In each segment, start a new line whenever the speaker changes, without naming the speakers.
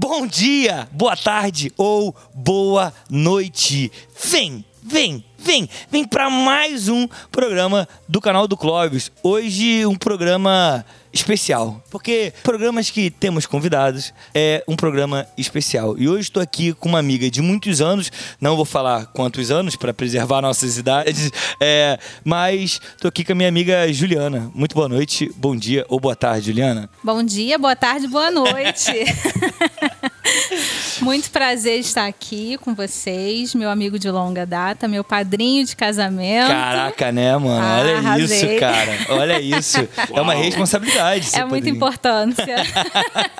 bom dia, boa tarde ou boa noite. Vem, vem, vem, vem para mais um programa do canal do Clóvis. Hoje um programa especial, porque programas que temos convidados é um programa especial. E hoje estou aqui com uma amiga de muitos anos, não vou falar quantos anos para preservar nossas idades, é, mas estou aqui com a minha amiga Juliana. Muito boa noite, bom dia ou boa tarde, Juliana.
Bom dia, boa tarde, boa noite. Muito prazer estar aqui com vocês, meu amigo de longa data, meu padrinho de casamento.
Caraca, né, mano?
Ah,
Olha
arrasei.
isso, cara. Olha isso. É uma responsabilidade. ser
É muita
padrinho.
importância.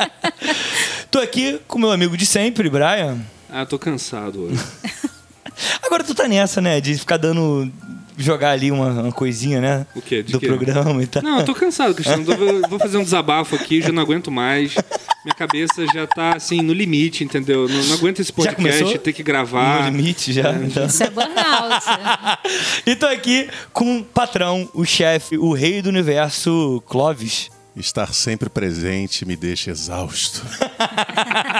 Tô aqui com meu amigo de sempre, Brian.
Ah, tô cansado hoje.
Agora tu tá nessa, né? De ficar dando. Jogar ali uma, uma coisinha, né?
O quê? De
Do
quê?
programa e tal.
Não, eu tô cansado, Cristiano. Vou fazer um desabafo aqui, já não aguento mais. Minha cabeça já tá, assim, no limite, entendeu? Não, não aguento esse podcast, ter que gravar.
No limite já. então.
Isso é burnout.
E tô aqui com o patrão, o chefe, o rei do universo, Clovis.
Estar sempre presente me deixa exausto.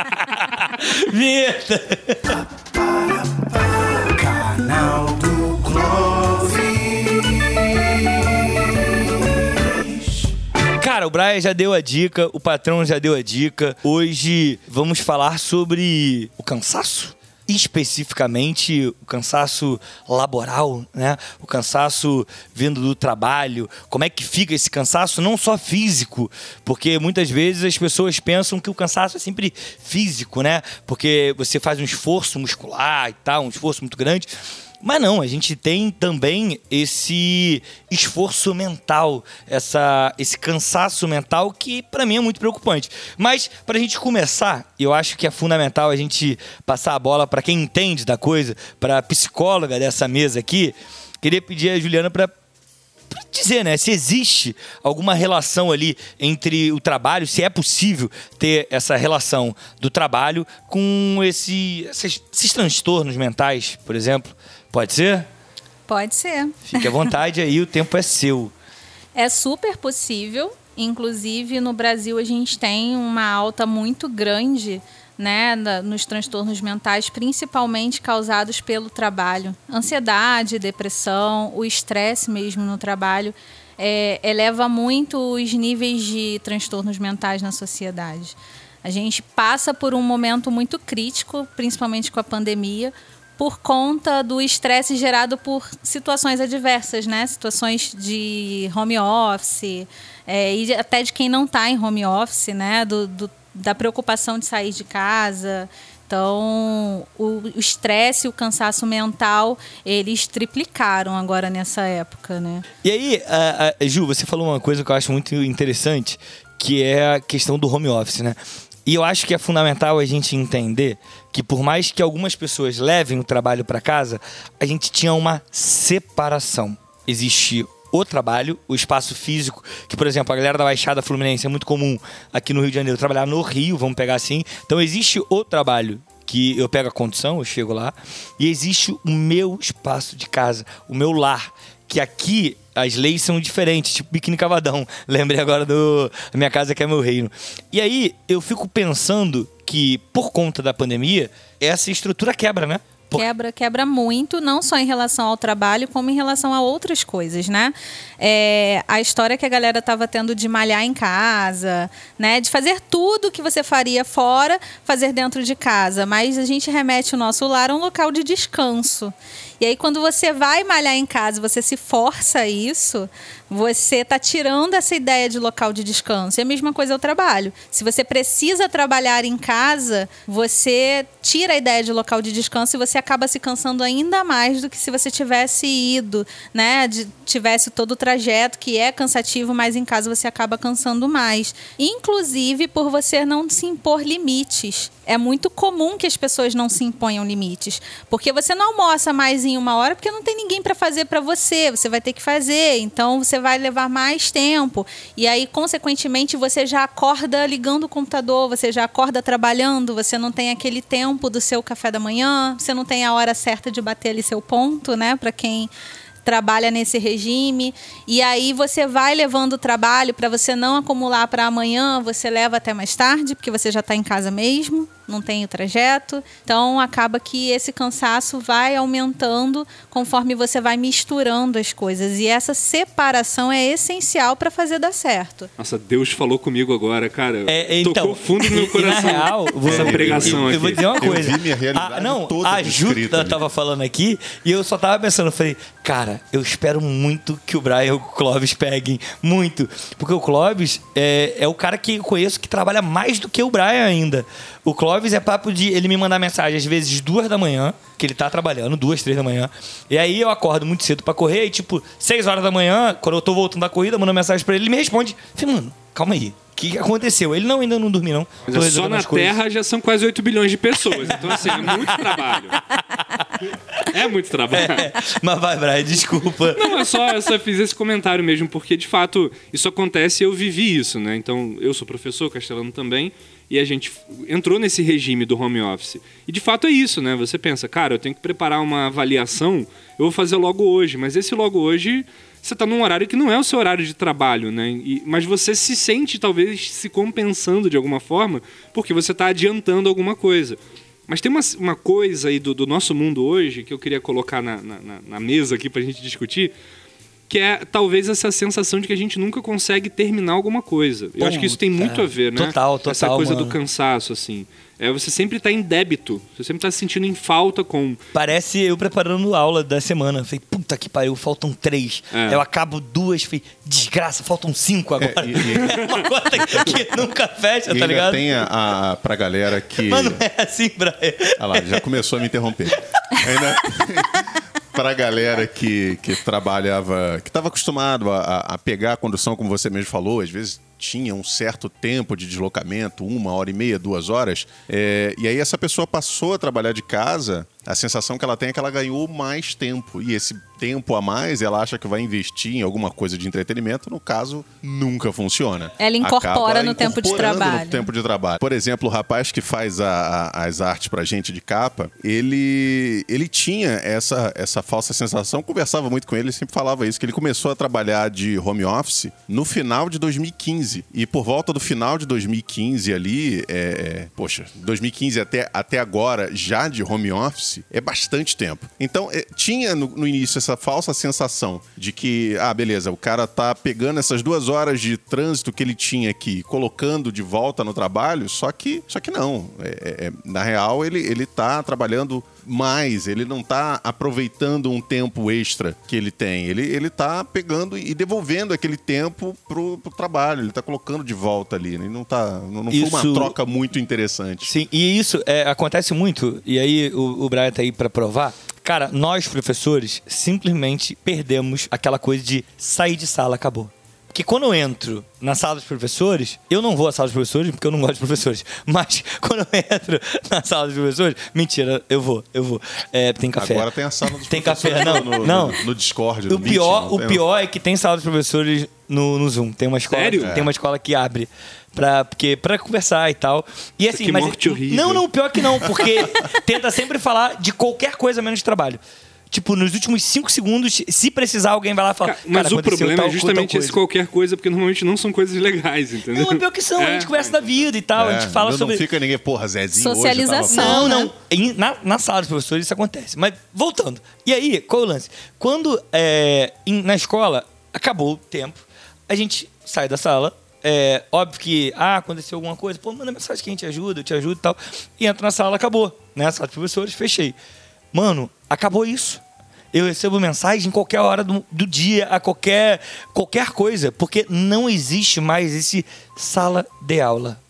Vinheta! Cara, o Brian já deu a dica, o patrão já deu a dica. Hoje vamos falar sobre o cansaço. Especificamente o cansaço laboral, né? O cansaço vindo do trabalho. Como é que fica esse cansaço, não só físico, porque muitas vezes as pessoas pensam que o cansaço é sempre físico, né? Porque você faz um esforço muscular e tal, um esforço muito grande. Mas não, a gente tem também esse esforço mental, essa, esse cansaço mental que para mim é muito preocupante. Mas para a gente começar, eu acho que é fundamental a gente passar a bola para quem entende da coisa, para psicóloga dessa mesa aqui. Queria pedir a Juliana para pra dizer, né, se existe alguma relação ali entre o trabalho, se é possível ter essa relação do trabalho com esse, esses, esses transtornos mentais, por exemplo. Pode ser?
Pode ser.
Fique à vontade aí, o tempo é seu.
É super possível. Inclusive, no Brasil, a gente tem uma alta muito grande né, nos transtornos mentais, principalmente causados pelo trabalho. Ansiedade, depressão, o estresse mesmo no trabalho é, eleva muito os níveis de transtornos mentais na sociedade. A gente passa por um momento muito crítico, principalmente com a pandemia, por conta do estresse gerado por situações adversas, né? Situações de home office, é, e até de quem não está em home office, né? Do, do- da preocupação de sair de casa. Então, o estresse e o cansaço mental, eles triplicaram agora nessa época, né?
E aí, a- a- Ju, você falou uma coisa que eu acho muito interessante, que é a questão do home office, né? E eu acho que é fundamental a gente entender que por mais que algumas pessoas levem o trabalho para casa, a gente tinha uma separação. Existe o trabalho, o espaço físico, que, por exemplo, a galera da Baixada Fluminense é muito comum aqui no Rio de Janeiro trabalhar no Rio, vamos pegar assim. Então existe o trabalho que eu pego a condição, eu chego lá, e existe o meu espaço de casa, o meu lar, que aqui as leis são diferentes, tipo biquíni cavadão. Lembrei agora do minha casa que é meu reino. E aí eu fico pensando que por conta da pandemia, essa estrutura quebra, né?
Quebra, quebra muito, não só em relação ao trabalho, como em relação a outras coisas, né? É, a história que a galera estava tendo de malhar em casa, né? De fazer tudo que você faria fora, fazer dentro de casa. Mas a gente remete o nosso lar a um local de descanso. E aí, quando você vai malhar em casa, você se força a isso, você está tirando essa ideia de local de descanso. E a mesma coisa é o trabalho. Se você precisa trabalhar em casa, você tira a ideia de local de descanso e você acaba se cansando ainda mais do que se você tivesse ido, né? De- tivesse todo o trajeto que é cansativo, mas em casa você acaba cansando mais. Inclusive por você não se impor limites. É muito comum que as pessoas não se imponham limites, porque você não almoça mais em uma hora porque não tem ninguém para fazer para você. Você vai ter que fazer, então você vai levar mais tempo. E aí, consequentemente, você já acorda ligando o computador, você já acorda trabalhando, você não tem aquele tempo do seu café da manhã, você não tem a hora certa de bater ali seu ponto, né? Para quem trabalha nesse regime e aí você vai levando o trabalho para você não acumular para amanhã, você leva até mais tarde, porque você já está em casa mesmo não tem o trajeto. Então acaba que esse cansaço vai aumentando conforme você vai misturando as coisas. E essa separação é essencial para fazer dar certo.
Nossa, Deus falou comigo agora, cara.
É, então,
Tocou fundo no meu coração.
Na real,
essa
eu-
pregação
eu,
aqui.
eu vou dizer uma
Eu
coisa.
vi minha realidade
a, não,
toda
a
descrita
Juta
ali.
tava falando aqui e eu só tava pensando, eu falei, cara, eu espero muito que o Brian e o Clóvis peguem. Muito. Porque o Clóvis é, é o cara que eu conheço que trabalha mais do que o Brian ainda. O Clóvis é papo de ele me mandar mensagem às vezes duas da manhã, que ele tá trabalhando, duas, três da manhã. E aí eu acordo muito cedo pra correr e, tipo, seis horas da manhã, quando eu tô voltando da corrida, mando mensagem pra ele, ele me responde. Falei, mano, calma aí. O que aconteceu? Ele não, ainda não dormi, não.
Mas é só na. Terra já são quase 8 bilhões de pessoas. Então, assim, é muito trabalho. É muito trabalho.
É, mas vai, Brian, desculpa.
Não, eu só, eu só fiz esse comentário mesmo, porque de fato isso acontece e eu vivi isso, né? Então, eu sou professor, Castelano também, e a gente entrou nesse regime do home office. E de fato é isso, né? Você pensa, cara, eu tenho que preparar uma avaliação, eu vou fazer logo hoje, mas esse logo hoje você está num horário que não é o seu horário de trabalho, né? E- mas você se sente talvez se compensando de alguma forma, porque você está adiantando alguma coisa. Mas tem uma, uma coisa aí do, do nosso mundo hoje que eu queria colocar na, na, na- mesa aqui pra gente discutir, que é talvez essa sensação de que a gente nunca consegue terminar alguma coisa. Eu acho que isso tem muito a ver, né?
total, total,
Essa coisa
mano.
do cansaço, assim. É, você sempre tá em débito, você sempre tá se sentindo em falta com.
Parece eu preparando aula da semana. Falei, puta que pariu, faltam três.
É.
Eu acabo duas, falei, desgraça, faltam cinco agora.
É, e- e-
É uma conta que nunca fecha,
E
tá
ainda
ligado?
tem a, a, pra galera que.
Mas não é assim, Brian.
Olha lá, já começou a me interromper. Ainda para a galera que, que trabalhava, que estava acostumado a, a pegar a condução, como você mesmo falou, às vezes tinha um certo tempo de deslocamento, uma hora e meia, duas horas, é, e aí essa pessoa passou a trabalhar de casa, a sensação que ela tem é que ela ganhou mais tempo, e esse tempo a mais ela acha que vai investir em alguma coisa de entretenimento, no caso, nunca funciona.
Ela incorpora
Acaba
no tempo de trabalho.
No tempo de trabalho. Por exemplo, o rapaz que faz a- a- as artes pra gente de capa, ele, ele tinha essa, essa falsa sensação, conversava muito com ele, ele sempre falava isso, que ele começou a trabalhar de home office no final de 2015. E por volta do final de 2015 ali, é, é, poxa, 2015 até, até agora, já de home office, é bastante tempo. Então, é, tinha no, no início essa falsa sensação de que, ah, beleza, o cara tá pegando essas duas horas de trânsito que ele tinha aqui, colocando de volta no trabalho, só que, só que não. É- é- na real, ele, ele tá trabalhando mais, ele não tá aproveitando um tempo extra que ele tem. Ele, ele tá pegando e devolvendo aquele tempo pro, pro trabalho, ele tá colocando de volta ali. Né? Ele não tá. Não, não foi
Isso-
uma troca muito interessante.
Sim, e isso é, acontece muito, e aí o, o Brian tá aí pra provar. Cara, nós, professores, simplesmente perdemos aquela coisa de sair de sala, acabou. Porque quando eu entro na sala dos professores, eu não vou à sala dos professores porque eu não gosto de professores. Mas quando eu entro na sala dos professores, mentira, eu vou, eu vou. É, tem café.
Agora tem a sala dos
Tem
professores
café, não,
no,
não.
no, no Discord,
O
no
pior,
não
o
tem?
pior é que tem sala dos professores no, no Zoom. Tem uma escola,
Sério?
tem uma escola que abre para porque para conversar e tal. E assim,
Que
mas
morte horrível.
não, não, pior que não, porque tenta sempre falar de qualquer coisa menos de trabalho. Tipo, nos últimos cinco segundos, se precisar, alguém vai lá e fala.
Ca- Mas
"Cara,
o problema
tal
é justamente esse
coisa."
qualquer coisa, porque normalmente não são coisas legais, entendeu?
Não, é pior que são. A
É.
gente conversa da vida e tal. a
É,
gente fala
não,
sobre.
não fica ninguém, porra, Zezinho hoje
Socialização.
tava-
Não,
né?
não. Na, na sala dos professores isso acontece. Mas voltando. E aí, qual é o lance? Quando é, em- na escola acabou o tempo, a gente sai da sala. É, óbvio que, ah, aconteceu alguma coisa, pô, manda mensagem que a gente ajuda, eu te ajudo e tal. E entra na sala, acabou. Né? Sala dos professores, fechei. Mano, acabou isso. Eu recebo mensagem em qualquer hora do, do dia, a qualquer, qualquer coisa, porque não existe mais esse sala de aula.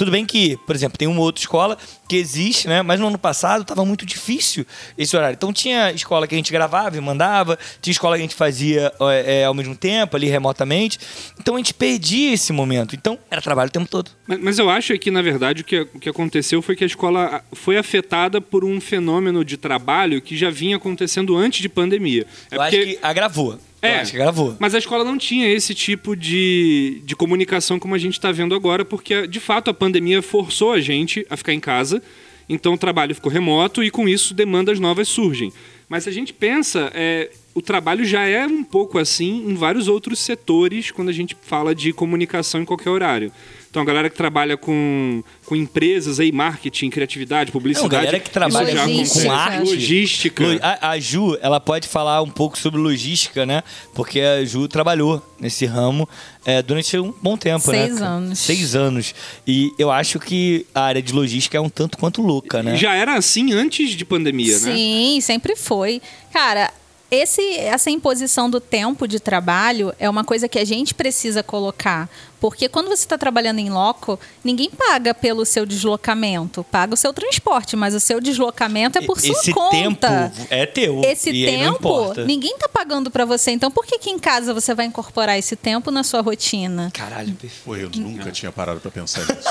Tudo bem que, por exemplo, tem uma outra escola que existe, né? Mas no ano passado estava muito difícil esse horário. Então tinha escola que a gente gravava e mandava, tinha escola que a gente fazia é, ao mesmo tempo, ali remotamente. Então a gente perdia esse momento. Então era trabalho o tempo todo.
Mas, mas eu acho que, na verdade, o que, o que aconteceu foi que a escola foi afetada por um fenômeno de trabalho que já vinha acontecendo antes de pandemia. É
Eu acho que agravou.
É,
Eu acho que agravou.
mas a escola não tinha esse tipo de, de comunicação como a gente está vendo agora, porque de fato a pandemia forçou a gente a ficar em casa, então o trabalho ficou remoto e com isso demandas novas surgem. Mas se a gente pensa, é, o trabalho já é um pouco assim em vários outros setores quando a gente fala de comunicação em qualquer horário. Então, a galera que trabalha com, com empresas aí, marketing, criatividade, publicidade.
Não, a galera que trabalha com,
Logística.
com arte.
Logística.
Lo- A, a Ju, ela pode falar um pouco sobre logística, né? Porque a Ju trabalhou nesse ramo é, durante um bom tempo, né?
Seis anos.
Seis anos. E eu acho que a área de logística é um tanto quanto louca, né?
Já era assim antes de pandemia, né?
Sim, sempre foi. Cara, esse, essa imposição do tempo de trabalho é uma coisa que a gente precisa colocar. Porque quando você está trabalhando em loco, ninguém paga pelo seu deslocamento. Paga o seu transporte, mas o seu deslocamento é por sua
Esse
conta.
tempo é teu.
Esse
e
tempo, ninguém tá pagando pra você. Então, por que, que em casa você vai incorporar esse tempo na sua rotina?
Caralho, perfeito.
Pô, eu nunca tinha parado pra pensar nisso.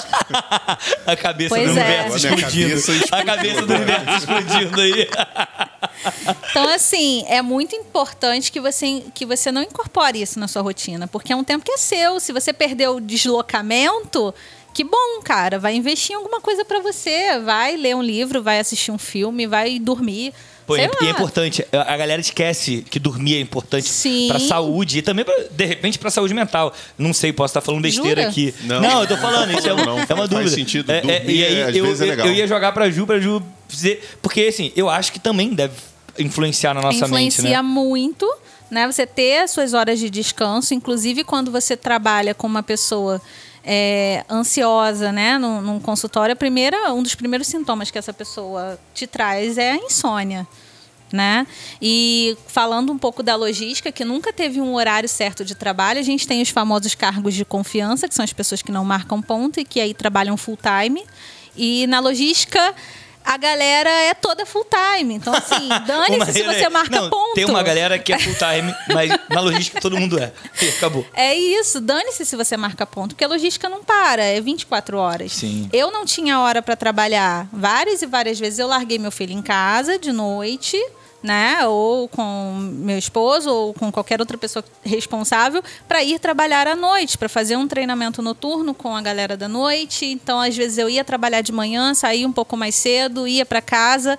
A cabeça
Pois
do
é.
universo explodindo. A cabeça do universo explodindo aí.
Então, assim, é muito importante que você, que você não incorpore isso na sua rotina, porque é um tempo que é seu. Se você perdeu o deslocamento, que bom, cara. Vai investir em alguma coisa pra você. Vai ler um livro, vai assistir um filme, vai dormir.
Pô, e é
lá.
importante, a galera esquece que dormir é importante
Sim.
pra saúde e também, pra, de repente, pra saúde mental. Não sei, posso estar falando besteira
Jura?
aqui.
Não.
eu tô falando, isso é, uma-
Não,
é uma
faz
dúvida.
sentido.
É, é,
Dormir,
e aí,
às
eu,
vezes, é legal.
eu ia jogar pra Ju, pra Ju. Porque, assim, eu acho que também deve influenciar na nossa
influencia
mente, né?
muito, né? Você ter as suas horas de descanso, inclusive quando você trabalha com uma pessoa é, ansiosa, né? Num, num consultório, a primeira, um dos primeiros sintomas que essa pessoa te traz é a insônia. Né? E falando um pouco da logística, que nunca teve um horário certo de trabalho, a gente tem os famosos cargos de confiança, que são as pessoas que não marcam ponto e que aí trabalham full time. E na logística, a galera é toda full time. Então, assim, dane-se se você marca
Não,
ponto.
Tem uma galera que é full time, mas na logística todo mundo é. E acabou.
É isso, dane-se se você marca ponto, porque a logística não para, é 24 horas.
Sim.
Eu não tinha hora para trabalhar. Várias e várias vezes eu larguei meu filho em casa de noite, né, ou com meu esposo ou com qualquer outra pessoa responsável para ir trabalhar à noite, para fazer um treinamento noturno com a galera da noite. Então, às vezes eu ia trabalhar de manhã, saía um pouco mais cedo, ia para casa,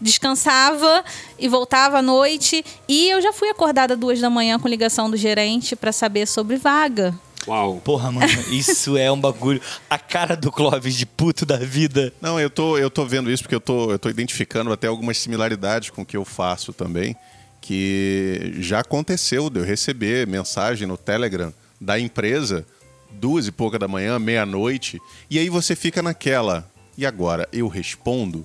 descansava e voltava à noite. E eu já fui acordada duas da manhã com ligação do gerente para saber sobre vaga.
Uau.
Porra, mano, isso é um bagulho. A cara do Clóvis de puto da vida.
Não, eu tô, eu tô vendo isso porque eu tô, eu tô identificando até algumas similaridades com o que eu faço também, que já aconteceu de eu receber mensagem no Telegram da empresa duas e pouca da manhã, meia-noite, e aí você fica naquela. E agora, eu respondo?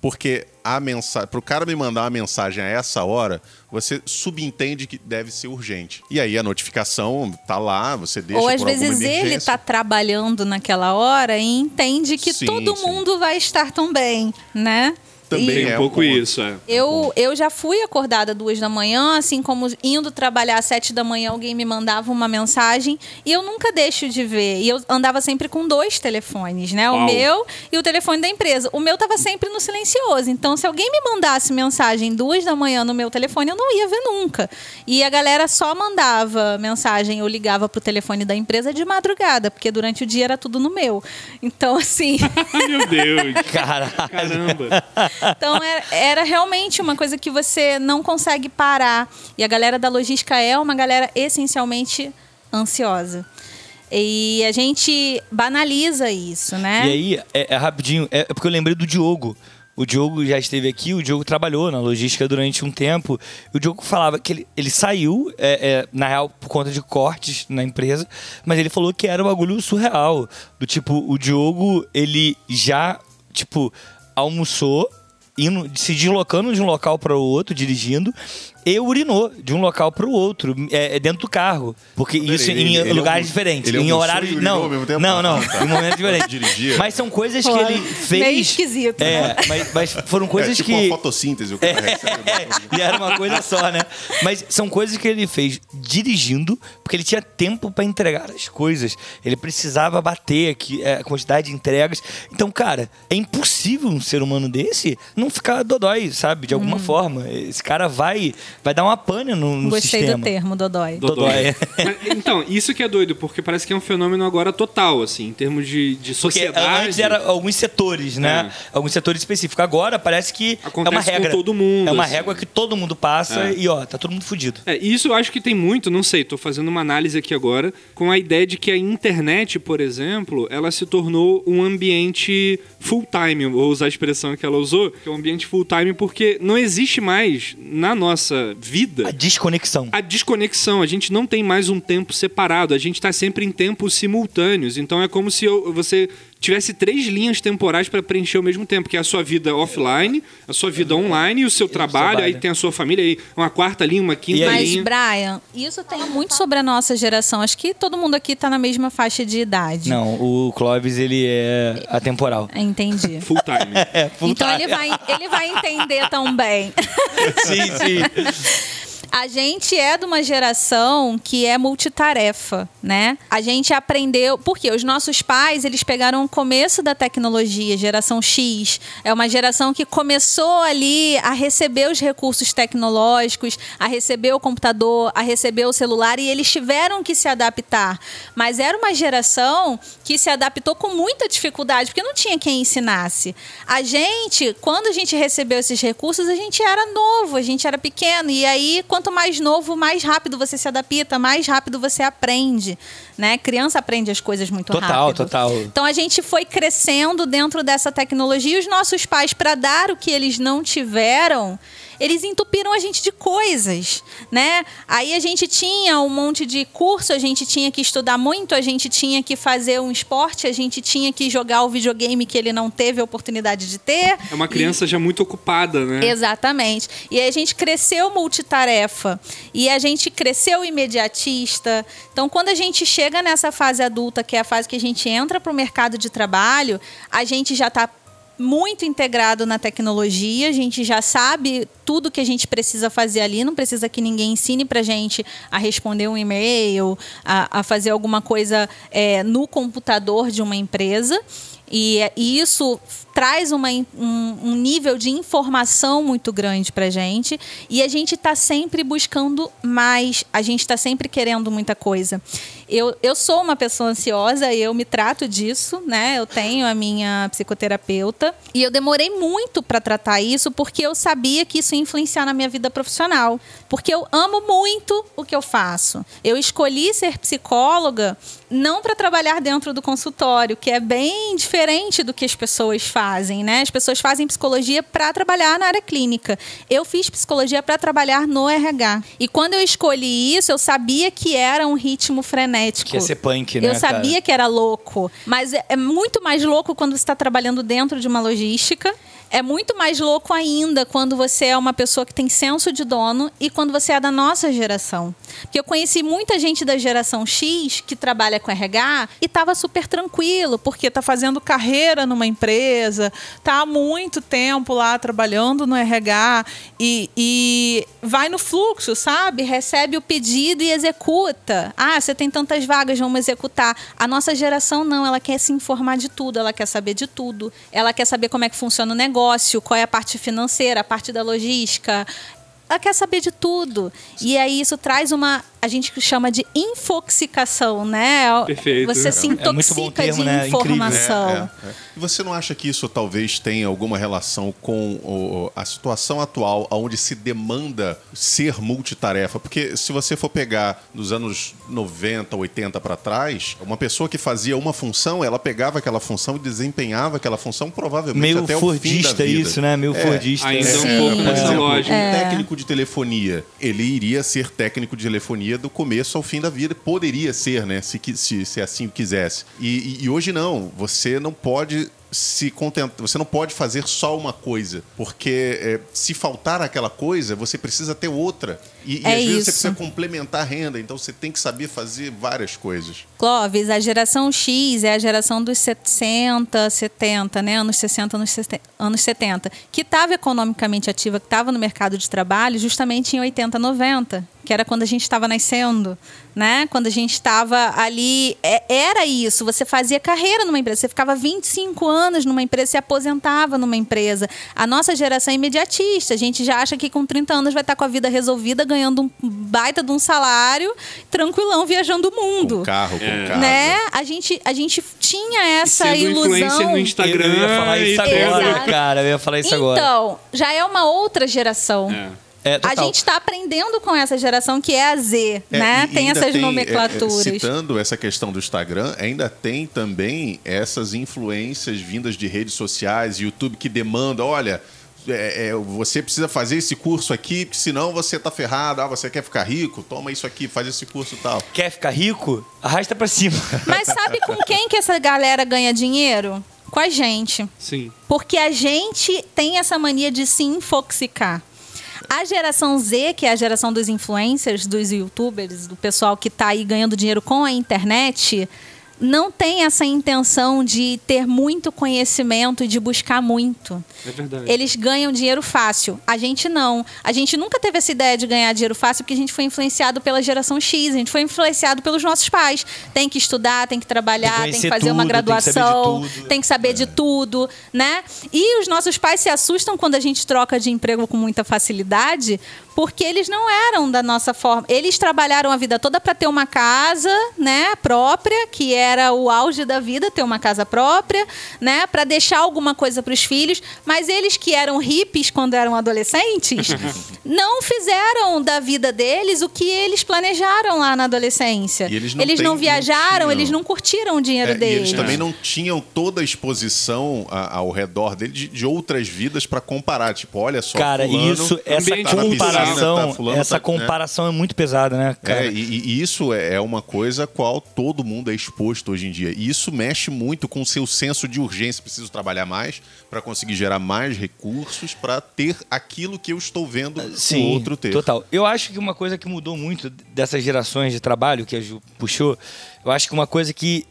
Porque a mensagem, pro cara me mandar uma mensagem a essa hora, você subentende que deve ser urgente. E aí a notificação tá lá, você deixa
Ou às vezes ele está trabalhando naquela hora e entende que
Sim,
todo
sim.
mundo vai estar tão bem, né?
Também
E
é
um pouco
ponto.
isso, é.
eu, eu já fui acordada duas da manhã, assim como indo trabalhar às sete da manhã, alguém me mandava uma mensagem e eu nunca deixo de ver. E eu andava sempre com dois telefones, né? O
Uau.
meu e o telefone da empresa. O meu tava sempre no silencioso. Então, se alguém me mandasse mensagem duas da manhã no meu telefone, eu não ia ver nunca. E a galera só mandava mensagem ou ligava pro telefone da empresa de madrugada, porque durante o dia era tudo no meu. Então, assim.
Ai, meu Deus.
Caralho.
Caramba.
Então era, era realmente uma coisa que você não consegue parar. E a galera da logística é uma galera essencialmente ansiosa. E a gente banaliza isso, né?
E aí, é, é rapidinho, é, é porque eu lembrei do Diogo. O Diogo já esteve aqui, o Diogo trabalhou na logística durante um tempo. O Diogo falava que ele, ele saiu, é, é, na real, por conta de cortes na empresa, mas ele falou que era um bagulho surreal. Do tipo, o Diogo, ele já, tipo, almoçou, indo, se deslocando de um local para o outro, dirigindo, e urinou de um local para o outro, é, é dentro do carro. Porque isso
ele-
em
ele
lugares
almo-
diferentes,
ele
em horários.
e urinou
Não,
ao mesmo tempo?
não, não,
tá.
em momentos diferentes. Mas são coisas que ele fez.
meio esquisito,
É,
né?
mas, mas foram coisas
é tipo
que.
uma fotossíntese, o cara recebe.
É, e era uma coisa só, né? Mas são coisas que ele fez dirigindo, porque ele tinha tempo pra entregar as coisas. Ele precisava bater aqui é, a quantidade de entregas. Então, cara, é impossível um ser humano desse não ficar dodói, sabe? De alguma forma. Esse cara vai vai dar uma pane no, no
Gostei
sistema.
do termo, Dodói.
Dodói.
Mas, então, isso que é doido, porque parece que é um fenômeno agora total, assim, em termos de, de
Porque
sociedade.
antes era alguns setores, né? Alguns setores específicos. Agora parece que é uma
Acontece com
regra.
todo mundo,
É uma
assim.
régua que todo mundo passa
É.
e, ó, tá todo mundo fudido.
É, e isso eu acho que tem muito, não sei, tô fazendo uma análise aqui agora, com a ideia de que a internet, por exemplo, ela se tornou um ambiente full time, vou usar a expressão que ela usou, que é um ambiente full time porque não existe mais na nossa vida
A desconexão.
a desconexão. A gente não tem mais um tempo separado. A gente está sempre em tempos simultâneos. Então é como se eu- você tivesse três linhas temporais para preencher ao mesmo tempo, que é a sua vida offline, a sua vida online e o seu trabalho.
trabalho.
Aí tem a sua família, aí uma quarta linha, uma quinta?
Mas,
linha.
Brian, isso tem muito sobre a nossa geração. Acho que todo mundo aqui tá na mesma faixa de idade.
Não, o Clóvis, ele é atemporal.
Entendi.
Full time.
É, full
Então
time.
ele vai, ele vai entender também.
Sim, sim.
A gente é de uma geração que é multitarefa, né? A gente aprendeu, porque os nossos pais, eles pegaram o começo da tecnologia, geração X, é uma geração que começou ali a receber os recursos tecnológicos, a receber o computador, a receber o celular e eles tiveram que se adaptar. Mas era uma geração que se adaptou com muita dificuldade, porque não tinha quem ensinasse. A gente, quando a gente recebeu esses recursos, a gente era novo, a gente era pequeno. E aí, quanto mais novo, mais rápido você se adapta, mais rápido você aprende. Né? Criança aprende as coisas muito
Total,
rápido.
total.
Então a gente foi crescendo dentro dessa tecnologia e os nossos pais, para dar o que eles não tiveram, eles entupiram a gente de coisas, né? Aí a gente tinha um monte de curso, a gente tinha que estudar muito, a gente tinha que fazer um esporte, a gente tinha que jogar o videogame que ele não teve a oportunidade de ter.
É uma criança já muito ocupada, né?
Exatamente. E aí a gente cresceu multitarefa. E a gente cresceu imediatista. Então, quando a gente chega nessa fase adulta, que é a fase que a gente entra para o mercado de trabalho, a gente já está muito integrado na tecnologia, a gente já sabe tudo que a gente precisa fazer ali, não precisa que ninguém ensine para gente a responder um e-mail, a, a fazer alguma coisa é, no computador de uma empresa. E, e isso traz uma, um, um nível de informação muito grande para gente e a gente está sempre buscando mais, a gente está sempre querendo muita coisa. Eu, eu sou uma pessoa ansiosa eu me trato disso, né? Eu tenho a minha psicoterapeuta e eu demorei muito para tratar isso porque eu sabia que isso ia influenciar na minha vida profissional. Porque eu amo muito o que eu faço. Eu escolhi ser psicóloga não para trabalhar dentro do consultório, que é bem diferente do que as pessoas fazem, né? As pessoas fazem psicologia para trabalhar na área clínica. Eu fiz psicologia para trabalhar no RH. E quando eu escolhi isso, eu sabia que era um ritmo frenético.
Que ia ser punk, né,
Eu sabia
cara?
que era louco, mas é, é muito mais louco quando você está trabalhando dentro de uma logística. É muito mais louco ainda quando você é uma pessoa que tem senso de dono e quando você é da nossa geração. Porque eu conheci muita gente da geração X que trabalha com RH e estava super tranquilo, porque está fazendo carreira numa empresa, está há muito tempo lá trabalhando no RH e, e vai no fluxo, sabe? Recebe o pedido e executa. Ah, você tem tantas vagas, vamos executar. A nossa geração não, ela quer se informar de tudo, ela quer saber de tudo. Ela quer saber como é que funciona o negócio, qual é a parte financeira, a parte da logística. Ela quer saber de tudo. E aí isso traz uma. A gente chama de infoxicação, né?
Perfeito.
Você se
É
intoxica
bom termo,
de
né?
Informação.
É, é, é. E você não acha que isso talvez tenha alguma relação com o- a situação atual, onde se demanda ser multitarefa? Porque se você for pegar dos anos 90, 80 para trás, uma pessoa que fazia uma função, ela pegava aquela função e desempenhava aquela função provavelmente
Meio
até o fim da
fordista
vida.
isso, né? Meio
É.
fordista.
Ainda
né?
um pouco nessa lógica.
um técnico de telefonia, ele iria ser técnico de telefonia do começo ao fim da vida. Poderia ser, né? Se, se, se assim quisesse. E, e- e hoje não. Você não pode se contentar. Você não pode fazer só uma coisa. Porque é, se faltar aquela coisa, você precisa ter outra. E, e
É
às vezes
isso.
você precisa complementar a renda, então você tem que saber fazer várias coisas.
Clóvis, a geração X é a geração dos 60, 70, né? Anos 60, anos 70, anos 70 que estava economicamente ativa, que estava no mercado de trabalho justamente em 80, 90, que era quando a gente estava nascendo, né? Quando a gente estava ali, é- era isso, você fazia carreira numa empresa, você ficava 25 anos numa empresa, se aposentava numa empresa. A nossa geração é imediatista, a gente já acha que com 30 anos vai estar com a vida resolvida, ganhando um baita de um salário, tranquilão, viajando o mundo
Com carro, com
É.
né? A gente, a gente tinha essa
sendo influencer
ilusão.
no Instagram.
Eu ia falar isso agora,
Exato.
cara. Eu ia falar isso agora.
Então, já é uma outra geração.
É.
É,
A gente está aprendendo com essa geração que é a Z,
É,
né? tem essas
é, é,
nomenclaturas.
citando essa questão do Instagram, ainda tem também essas influências vindas de redes sociais, YouTube que demandam, olha, é, é, você precisa fazer esse curso aqui, porque senão você tá ferrado. Ah, você quer ficar rico? Toma isso aqui, faz esse curso e tal.
Quer ficar rico? Arrasta pra cima.
Mas sabe com quem que essa galera ganha dinheiro? Com a gente.
Sim.
Porque a gente tem essa mania de se infoxicar. A geração Z, que é a geração dos influencers, dos youtubers, do pessoal que está aí ganhando dinheiro com a internet, não tem essa intenção de ter muito conhecimento e de buscar muito.
É verdade.
Eles ganham dinheiro fácil. A gente não. A gente nunca teve essa ideia de ganhar dinheiro fácil porque a gente foi influenciado pela geração X, a gente foi influenciado pelos nossos pais. Tem que estudar, tem que trabalhar,
Tem que
tem que, fazer uma
tudo, tem que saber de
graduação,
tudo.
tem que saber de tudo, né? E os nossos pais se assustam quando a gente troca de emprego com muita facilidade, porque eles não eram da nossa forma. Eles trabalharam a vida toda para ter uma casa, né, própria, que era o auge da vida, ter uma casa própria, né, para deixar alguma coisa para os filhos, mas eles que eram hippies quando eram adolescentes, não fizeram da vida deles o que eles planejaram lá na adolescência.
E eles não têm- não
viajaram,
tinham.
eles não curtiram o dinheiro
É, e
deles.
eles também não tinham toda a exposição a- ao redor dele de, de outras vidas para comparar. Tipo, olha só,
Cara,
fulano
isso, essa
ambiente
tá na piscina,
comparação,
tá, fulano
essa
tá- né?
comparação é muito pesada, né, cara?
É, e, e isso é é uma coisa a qual todo mundo é exposto hoje em dia. E isso mexe muito com o seu senso de urgência. Preciso trabalhar mais para conseguir gerar mais recursos para ter aquilo que eu estou vendo o outro ter.
Total. Eu acho que uma coisa que mudou muito dessas gerações de trabalho que a Ju puxou, eu acho que uma coisa que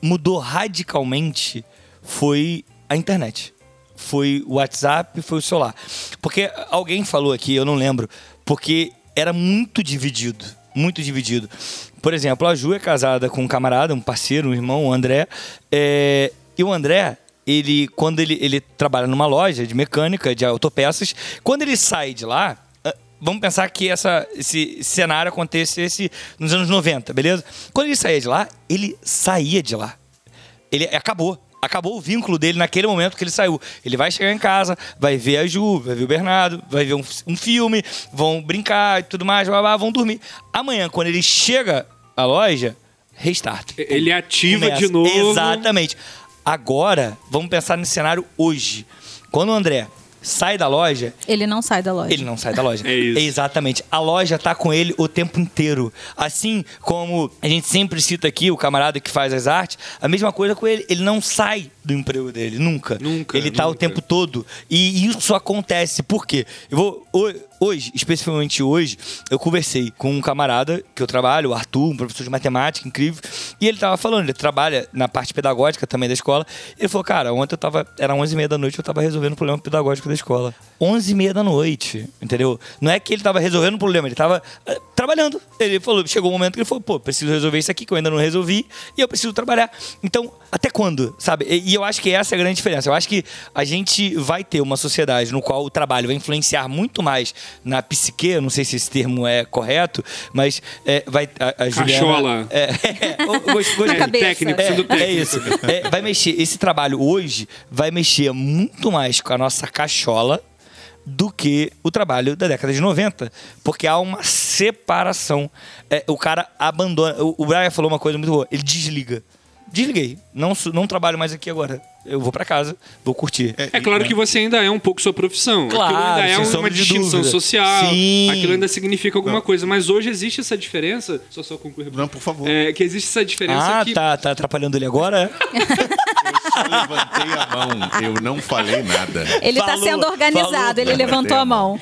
mudou radicalmente foi a internet. Foi o WhatsApp, foi o celular. Porque alguém falou aqui, eu não lembro, porque era muito dividido. Muito dividido. Por exemplo, a Ju é casada com um camarada, um parceiro, um irmão, o André. é, e o André, ele, quando ele, ele trabalha numa loja de mecânica, de autopeças, quando ele sai de lá, ah, vamos pensar que essa, esse cenário acontecesse nos anos 90, beleza? Quando ele saía de lá, ele saía de lá. Ele acabou. Acabou o vínculo dele naquele momento que ele saiu. Ele vai chegar em casa, vai ver a Ju, vai ver o Bernardo, vai ver um, um filme, vão brincar e tudo mais, blá, blá, vão dormir. Amanhã, quando ele chega à loja, restart.
Ele ativa
Começa.
de novo.
Exatamente. Agora, vamos pensar nesse cenário hoje. Quando o André sai da loja,
Ele não sai da loja.
ele não sai da loja.
É isso.
Exatamente. A loja tá com ele o tempo inteiro. Assim como a gente sempre cita aqui o camarada que faz as artes, a mesma coisa com ele. Ele não sai do emprego dele, nunca.
Nunca,
Ele tá o
nunca.
tempo todo. E isso acontece. Por quê? Eu vou. Ho- Hoje, especificamente hoje, eu conversei com um camarada que eu trabalho, o Arthur, um professor de matemática incrível, e ele tava falando, ele trabalha na parte pedagógica também da escola. Ele falou, cara, ontem eu tava, era 11 e meia da noite, eu tava resolvendo o problema pedagógico da escola. 11 e meia da noite, entendeu? Não é que ele tava resolvendo o problema, ele tava trabalhando. Ele falou, chegou um momento que ele falou, pô, preciso resolver isso aqui que eu ainda não resolvi e eu preciso trabalhar. Então, até quando, sabe? E, e eu acho que essa é a grande diferença. Eu acho que a gente vai ter uma sociedade no qual o trabalho vai influenciar muito mais na psique, eu não sei se esse termo é correto, mas é, vai a, a Juliana...
Cachola.
É, é, gosto-
Na cabeça.
técnico,
é,
sendo
é
técnico.
isso. É, vai mexer. Esse trabalho hoje vai mexer muito mais com a nossa cachola do que o trabalho da década de 90. Porque há uma separação. É, o cara abandona. O, o Brian falou uma coisa muito boa. Ele desliga. Desliguei. Não, não trabalho mais aqui agora. Eu vou pra casa, vou curtir.
É claro que você ainda é um pouco sua profissão.
Claro,
aquilo ainda é uma distinção
dúvida.
social.
Sim.
Aquilo ainda significa alguma coisa. Mas hoje existe essa diferença. Só só concluir.
Não, por favor.
É, que existe essa diferença
Ah,
que
tá, tá atrapalhando ele agora?
Eu levantei a mão, eu não falei nada.
Ele está sendo organizado,
falou.
ele levantou a mão.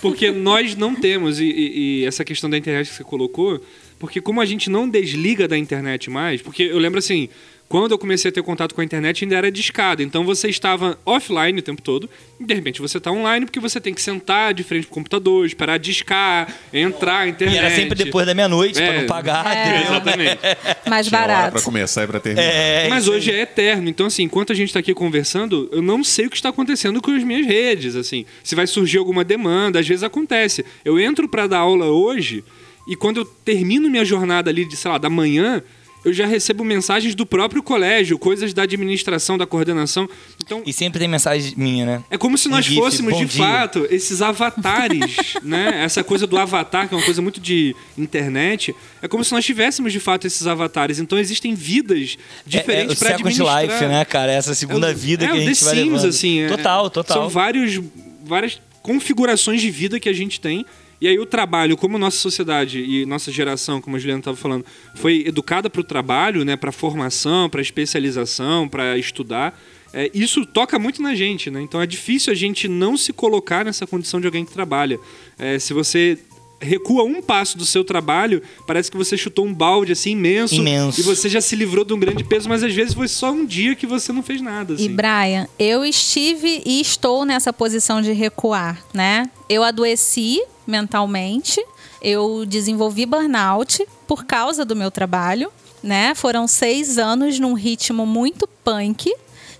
Porque nós não temos, e, e- e essa questão da internet que você colocou, porque como a gente não desliga da internet mais, porque eu lembro assim, quando eu comecei a ter contato com a internet ainda era discada, então você estava offline o tempo todo, e de repente você está online porque você tem que sentar de frente pro computador, esperar discar, entrar a
E
internet.
era sempre depois da meia-noite, pra
É.
não pagar.
É.
entendeu?
Exatamente.
Mais barato.
pra começar e pra terminar.
É,
Mas
isso aí.
hoje é eterno. Então, assim, enquanto a gente está aqui conversando, eu não sei o que está acontecendo com as minhas redes. Assim, se vai surgir alguma demanda, às vezes acontece. Eu entro para dar aula hoje e quando eu termino minha jornada ali de, sei lá, da manhã, eu já recebo mensagens do próprio colégio, coisas da administração, da coordenação. Então,
E sempre tem mensagem minha, né?
é como se nós
Um
fôssemos, de
dia.
fato, esses avatares, né? Essa coisa do avatar, que é uma coisa muito de internet, é como se nós tivéssemos, de fato, esses avatares. Então, existem vidas diferentes
é, é, o Second. Life, né, cara? Essa segunda
É
vida
é,
que a
o
gente
The
vai
Sims,
levando.
assim. é-
Total, total.
São vários, várias configurações de vida que a gente tem. E aí o trabalho, como nossa sociedade e nossa geração, como a Juliana estava falando, foi educada para o trabalho, né, para formação, para especialização, para estudar. é, isso toca muito na gente, né? Então é difícil a gente não se colocar nessa condição de alguém que trabalha. É, se você recua um passo do seu trabalho, parece que você chutou um balde assim imenso,
Imenso.
e você já se livrou de um grande peso, mas às vezes foi só um dia que você não fez nada.
E
Assim.
Brian, eu estive e estou nessa posição de recuar, né? Eu adoeci mentalmente, eu desenvolvi burnout por causa do meu trabalho, né? Foram seis anos num ritmo muito punk.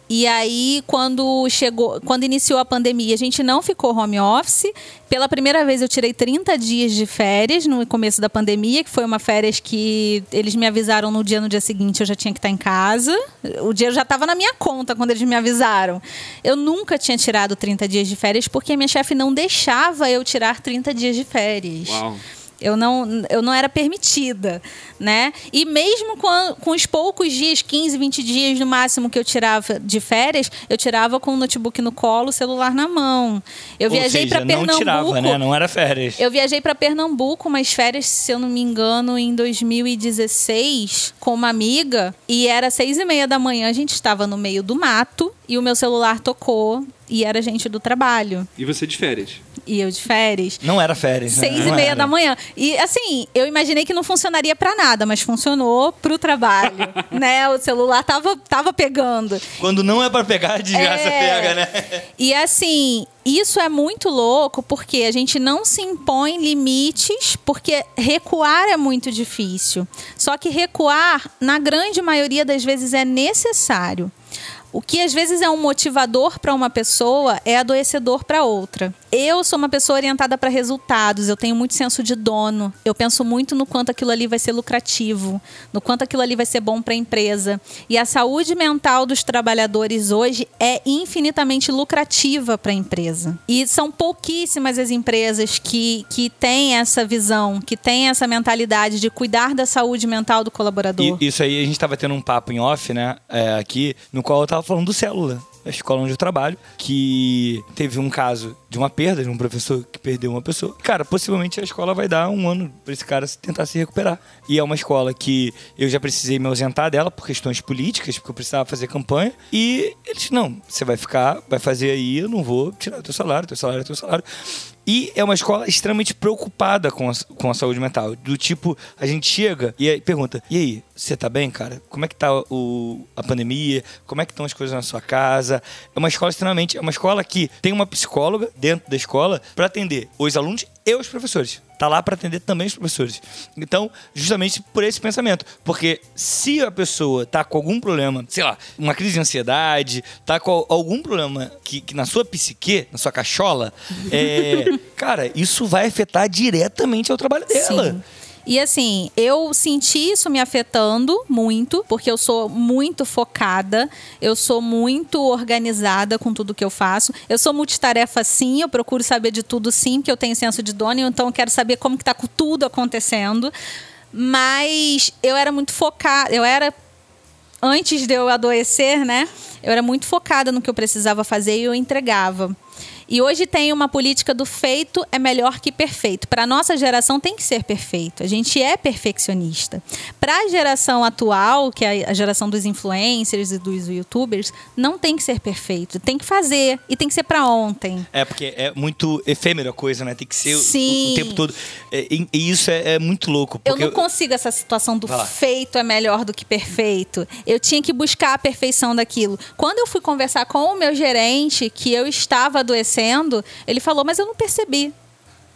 E aí, quando chegou, quando iniciou a pandemia, a gente não ficou home office. Pela primeira vez, eu tirei 30 dias de férias no começo da pandemia, que foi uma férias que eles me avisaram no dia, no dia seguinte eu já tinha que estar em casa. O dinheiro já estava na minha conta quando eles me avisaram. Eu nunca tinha tirado 30 dias de férias porque minha chefe não deixava eu tirar 30 dias de férias.
Uau.
Eu não, eu não era permitida, né? E mesmo com, com os poucos dias, 15, 20 dias no máximo que eu tirava de férias, eu tirava com o notebook no colo, o celular na mão. Eu
Ou
viajei para Pernambuco.
não tirava, né? Não era férias.
Eu viajei para Pernambuco, umas férias, se eu não me engano, em 2016, com uma amiga. E era seis e meia da manhã, a gente estava no meio do mato e o meu celular tocou e era gente do trabalho.
E você de férias.
E eu de férias.
Não era férias. né?
Seis e
Não
meia
era.
da manhã. E assim, eu imaginei que não funcionaria pra nada, mas funcionou pro trabalho, né? O celular tava, tava pegando.
Quando não é pra pegar, a desgraça
É.
pega, né?
E assim, isso é muito louco porque a gente não se impõe limites, porque recuar é muito difícil. Só que recuar, na grande maioria das vezes, é necessário. O que às vezes é um motivador para uma pessoa é adoecedor para outra. Eu sou uma pessoa orientada para resultados, eu tenho muito senso de dono. Eu penso muito no quanto aquilo ali vai ser lucrativo, no quanto aquilo ali vai ser bom para a empresa. E a saúde mental dos trabalhadores hoje é infinitamente lucrativa para a empresa. E são pouquíssimas as empresas que, que têm essa visão, que têm essa mentalidade de cuidar da saúde mental do colaborador.
E- isso aí, a gente tava tendo um papo em off, né? é, aqui, no qual eu tava falando do Célula, da escola onde eu trabalho, que teve um caso de uma perda de um professor que perdeu uma pessoa. Cara, possivelmente a escola vai dar um ano pra esse cara tentar se recuperar. E é uma escola que eu já precisei me ausentar dela por questões políticas, porque eu precisava fazer campanha. E eles, não, você vai ficar, vai fazer aí, eu não vou tirar teu salário, teu salário é teu salário. E é uma escola extremamente preocupada com a, com a saúde mental. Do tipo, a gente chega e pergunta: e aí, você tá bem, cara? Como é que tá o, a pandemia? Como é que estão as coisas na sua casa? É uma escola extremamente. É uma escola que tem uma psicóloga dentro da escola para atender os alunos e os professores. Tá lá para atender também os professores. Então, justamente por esse pensamento. Porque se a pessoa tá com algum problema, sei lá, uma crise de ansiedade, tá com algum problema que, que na sua psique, na sua cachola, é, cara, isso vai afetar diretamente ao trabalho dela.
Sim. E assim, eu senti isso me afetando muito, porque eu sou muito focada, eu sou muito organizada com tudo que eu faço. Eu sou multitarefa sim, eu procuro saber de tudo sim, porque eu tenho senso de dono, então eu quero saber como que tá com tudo acontecendo. Mas eu era muito focada, eu era antes de eu adoecer, né? Eu era muito focada no que eu precisava fazer e eu entregava. E hoje tem uma política do feito é melhor que perfeito. Para nossa geração tem que ser perfeito. A gente é perfeccionista. Para a geração atual, que é a geração dos influencers e dos youtubers, não tem que ser perfeito. Tem que fazer e tem que ser para ontem.
É, porque é muito efêmero a coisa, né? Tem que ser o-. O, tempo todo. É, e, e isso é, é muito louco.
Eu não consigo essa situação do feito é melhor do que perfeito. Eu tinha que buscar a perfeição daquilo. Quando eu fui conversar com o meu gerente, que eu estava adoecendo, ele falou, mas eu não percebi.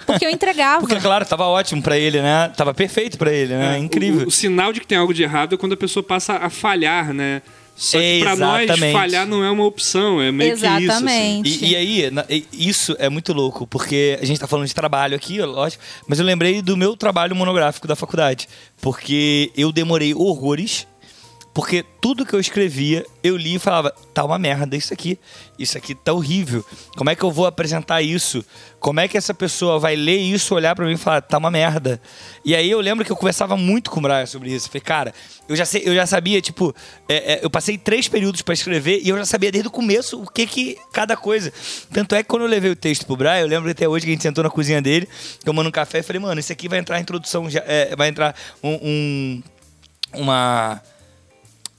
Porque eu entregava.
Porque, claro, tava ótimo pra ele, né? Tava perfeito pra ele, né?
É,
Incrível.
O, o sinal de que tem algo de errado é quando a pessoa passa a falhar, né? Só que pra nós,
Exatamente.
falhar não é uma opção, é meio que isso. assim.
Exatamente.
E, e aí, na- e isso é muito louco, porque a gente tá falando de trabalho aqui, lógico, mas eu lembrei do meu trabalho monográfico da faculdade. Porque eu demorei horrores, porque tudo que eu escrevia, eu li e falava, tá uma merda isso aqui, isso aqui tá horrível. Como é que eu vou apresentar isso? Como é que essa pessoa vai ler isso, olhar pra mim e falar, tá uma merda? E aí eu lembro que eu conversava muito com o Brian sobre isso. Falei, cara, eu já, sei, eu já sabia, tipo, é, é, eu passei três períodos pra escrever e eu já sabia desde o começo o que que cada coisa. Tanto é que quando eu levei o texto pro Brian, eu lembro até hoje que a gente sentou na cozinha dele, tomando um café, e falei, mano, isso aqui vai entrar a introdução, já, é, vai entrar um- um uma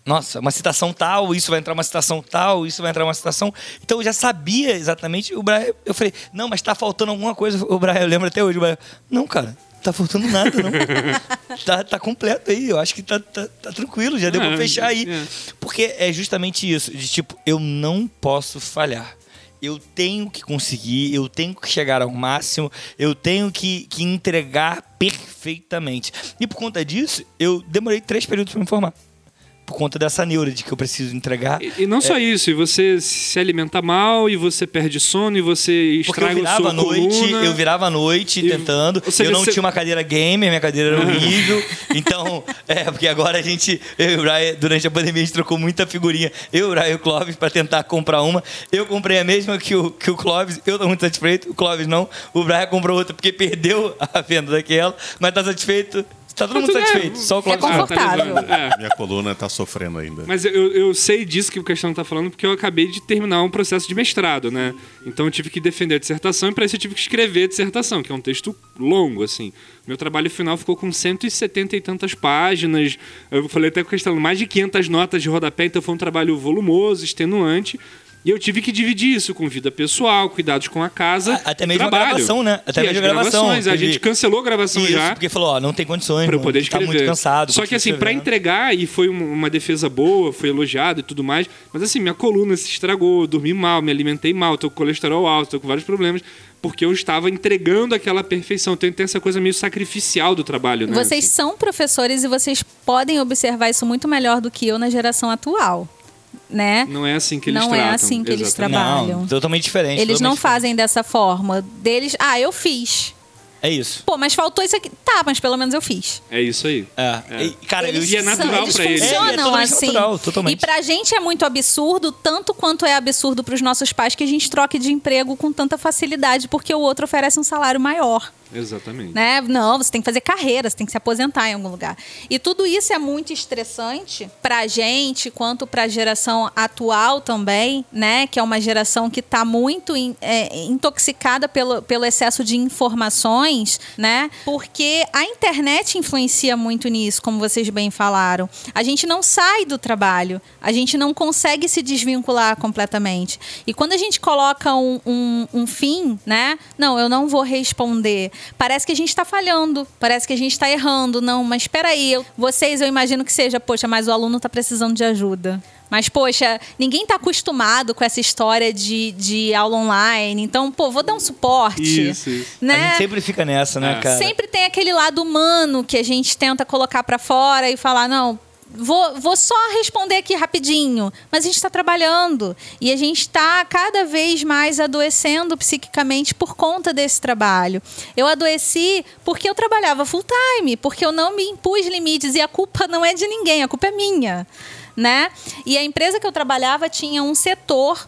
nossa, uma citação tal, isso vai entrar uma citação tal, isso vai entrar uma citação. Então eu já sabia exatamente. O Brian, eu falei, não, mas tá faltando alguma coisa. O Brian, eu lembro até hoje, o Brian, não, cara, tá faltando nada, não. tá, tá completo aí, eu acho que tá, tá, tá tranquilo, já deu
É,
pra fechar aí.
é.
Porque é justamente isso, de tipo, eu não posso falhar. Eu tenho que conseguir, eu tenho que chegar ao máximo, eu tenho que, que entregar perfeitamente. E por conta disso, eu demorei três períodos pra me formar. Por conta dessa neura de que eu preciso entregar.
E, e não só isso, e você se alimenta mal, e você perde sono, e você
Porque eu
estraga
virava à noite,
coluna.
eu virava à noite
E-
tentando.
seja,
eu não
você-
tinha uma cadeira gamer, minha cadeira era horrível. então, é, porque agora a gente, eu e o Brian, durante a pandemia, a gente trocou muita figurinha. Eu, o Brian e o Clóvis pra tentar comprar uma. Eu comprei a mesma que o, que o Clóvis, eu tô muito satisfeito, o Clóvis não. O Brian comprou outra porque perdeu a venda daquela, mas tá satisfeito. Tá todo mundo
tudo- é,
satisfeito, só o Clóvis
é confortável.
tá é.
Minha coluna tá sofrendo ainda.
Mas eu, eu sei disso que o Castanho tá falando porque eu acabei de terminar um processo de mestrado, né? Então eu tive que defender a dissertação e para isso eu tive que escrever a dissertação, que é um texto longo, assim. Meu trabalho final ficou com 170 e tantas páginas. Eu falei até com o Castanho, mais de 500 notas de rodapé, então foi um trabalho volumoso, extenuante. E eu tive que dividir isso com vida pessoal, cuidados com a casa.
Até mesmo a
trabalho.
gravação, né? Até
E
mesmo a gravação.
A gente cancelou a gravação
Isso,
já.
porque falou, ó, não tem condições,
Pra poder
tá
escrever.
muito cansado.
Só que assim, pra
escrevendo.
entregar, e foi um- uma defesa boa, foi elogiado e tudo mais, mas assim, minha coluna se estragou, eu dormi mal, me alimentei mal, tô com colesterol alto, tô com vários problemas, porque eu estava entregando aquela perfeição. Então tem essa coisa meio sacrificial do trabalho, né?
Vocês
Assim.
são professores e vocês podem observar isso muito melhor do que eu na geração atual, né?
Não é assim que eles
Não é
tratam.
assim que eles trabalham.
Não, totalmente diferente.
Eles não
totalmente
fazem dessa forma. Deles, ah, eu fiz.
É isso.
Pô, mas faltou isso aqui. Tá, mas pelo menos eu fiz.
É isso aí.
É.
É.
E, cara,
eles
e é
são-
natural
eles
pra eles.
É, é
funcionam
totalmente
assim.
natural, totalmente.
E pra gente é muito absurdo, tanto quanto é absurdo pros nossos pais que a gente troque de emprego com tanta facilidade, porque o outro oferece um salário maior.
Exatamente.
Né? Não, você tem que fazer carreira, você tem que se aposentar em algum lugar. E tudo isso é muito estressante pra gente, quanto pra geração atual também, né? Que é uma geração que tá muito in- é, intoxicada pelo, pelo excesso de informações, né? Porque a internet influencia muito nisso, como vocês bem falaram. A gente não sai do trabalho, a gente não consegue se desvincular completamente. E quando a gente coloca um, um, um fim, né? Não, eu não vou responder. Parece que a gente está falhando, parece que a gente está errando. Não, mas espera aí, eu- vocês eu imagino que seja, poxa, mas o aluno está precisando de ajuda. Mas, poxa, ninguém está acostumado com essa história de, de aula online. Então, pô, vou dar um suporte.
Isso, isso.
A
Né?
gente sempre fica nessa, né,
É.
cara?
Sempre tem aquele lado humano que a gente tenta colocar pra fora e falar, não, vou, vou só responder aqui rapidinho. Mas a gente está trabalhando e a gente está cada vez mais adoecendo psiquicamente por conta desse trabalho. Eu adoeci porque eu trabalhava full time, porque eu não me impus limites e a culpa não é de ninguém, a culpa é minha. Né? E a empresa que eu trabalhava tinha um setor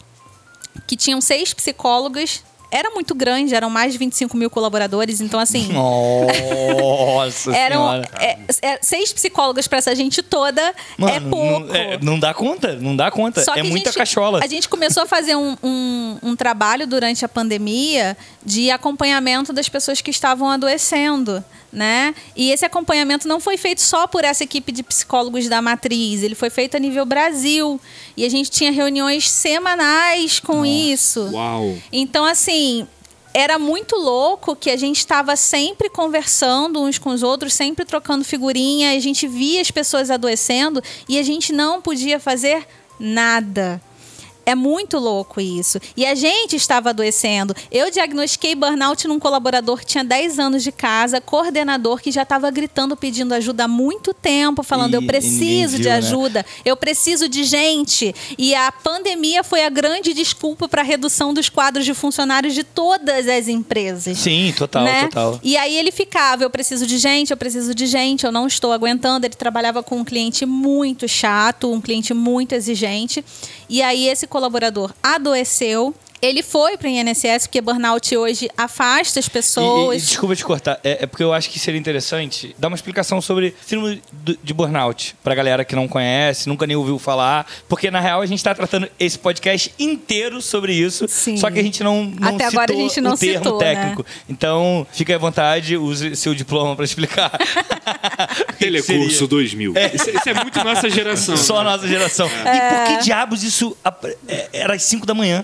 que tinham seis psicólogas era muito grande, eram mais de 25 mil colaboradores, então assim.
Nossa
Eram
senhora.
é, é, seis psicólogas pra essa gente toda é
Mano,
pouco.
Não, é, não dá conta, não dá conta.
Só
é muita
gente-
cachola.
A gente começou a fazer um, um, um trabalho durante a pandemia de acompanhamento das pessoas que estavam adoecendo. Né? E esse acompanhamento não foi feito só por essa equipe de psicólogos da matriz, ele foi feito a nível Brasil. E a gente tinha reuniões semanais com isso.
Uau.
Então, assim, era muito louco que a gente estava sempre conversando uns com os outros, sempre trocando figurinha, a gente via as pessoas adoecendo e a gente não podia fazer nada. É muito louco isso. E a gente estava adoecendo. Eu diagnostiquei burnout num colaborador que tinha 10 anos de casa, coordenador que já estava gritando pedindo ajuda há muito tempo, falando:
E-
eu preciso
ninguém
de
viu, né?
ajuda, eu preciso de gente. E a pandemia foi a grande desculpa para a redução dos quadros de funcionários de todas as empresas.
Sim, total,
né?
total.
E aí ele ficava, eu preciso de gente, eu preciso de gente, eu não estou aguentando. Ele trabalhava com um cliente muito chato, um cliente muito exigente. E aí esse colaborador adoeceu. Ele foi para o INSS, porque burnout hoje afasta as
E- E,
pessoas.
e desculpa te cortar, é, é porque eu acho que seria interessante dar uma explicação sobre síndrome de burnout pra galera que não conhece, nunca nem ouviu falar, porque na real a gente tá tratando esse podcast inteiro sobre isso,
Sim.
só que a gente não, não
Até agora a gente não
o termo
citou, né?
técnico. Então, fique à vontade, use seu diploma pra explicar.
Telecurso
seria.
2000. Isso, isso é muito nossa geração.
Só a
né?
nossa geração.
É.
E por que diabos isso é, era às 5 da manhã?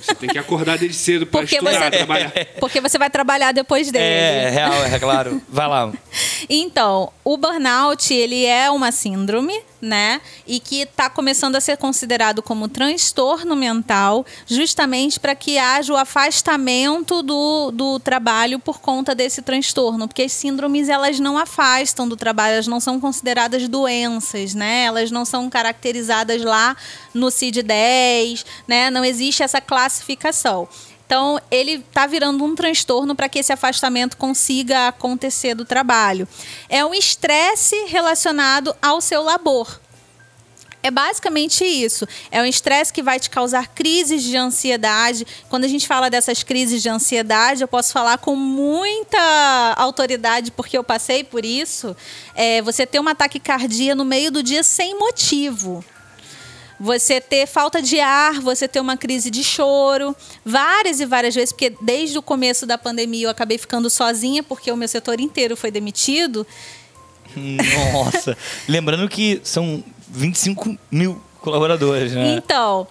Você tem que acordar desde cedo
Porque
estudar,
você-
trabalhar.
Porque você vai trabalhar depois dele.
É, real, é claro. Vai lá.
Então, o burnout, ele é uma síndrome, né? E que está começando a ser considerado como transtorno mental, justamente para que haja o afastamento do, do trabalho por conta desse transtorno. Porque as síndromes, elas não afastam do trabalho, elas não são consideradas doenças, né? Elas não são caracterizadas lá no CID-10, né? Não existe essa classificação. Então, ele está virando um transtorno para que esse afastamento consiga acontecer do trabalho. É um estresse relacionado ao seu labor. É basicamente isso. É um estresse que vai te causar crises de ansiedade. Quando a gente fala dessas crises de ansiedade, eu posso falar com muita autoridade, porque eu passei por isso. É você ter uma taquicardia no meio do dia sem motivo você ter falta de ar, você ter uma crise de choro, várias e várias vezes, porque desde o começo da pandemia eu acabei ficando sozinha, porque o meu setor inteiro foi demitido.
Nossa. Lembrando que são 25 mil colaboradores, né?
Então,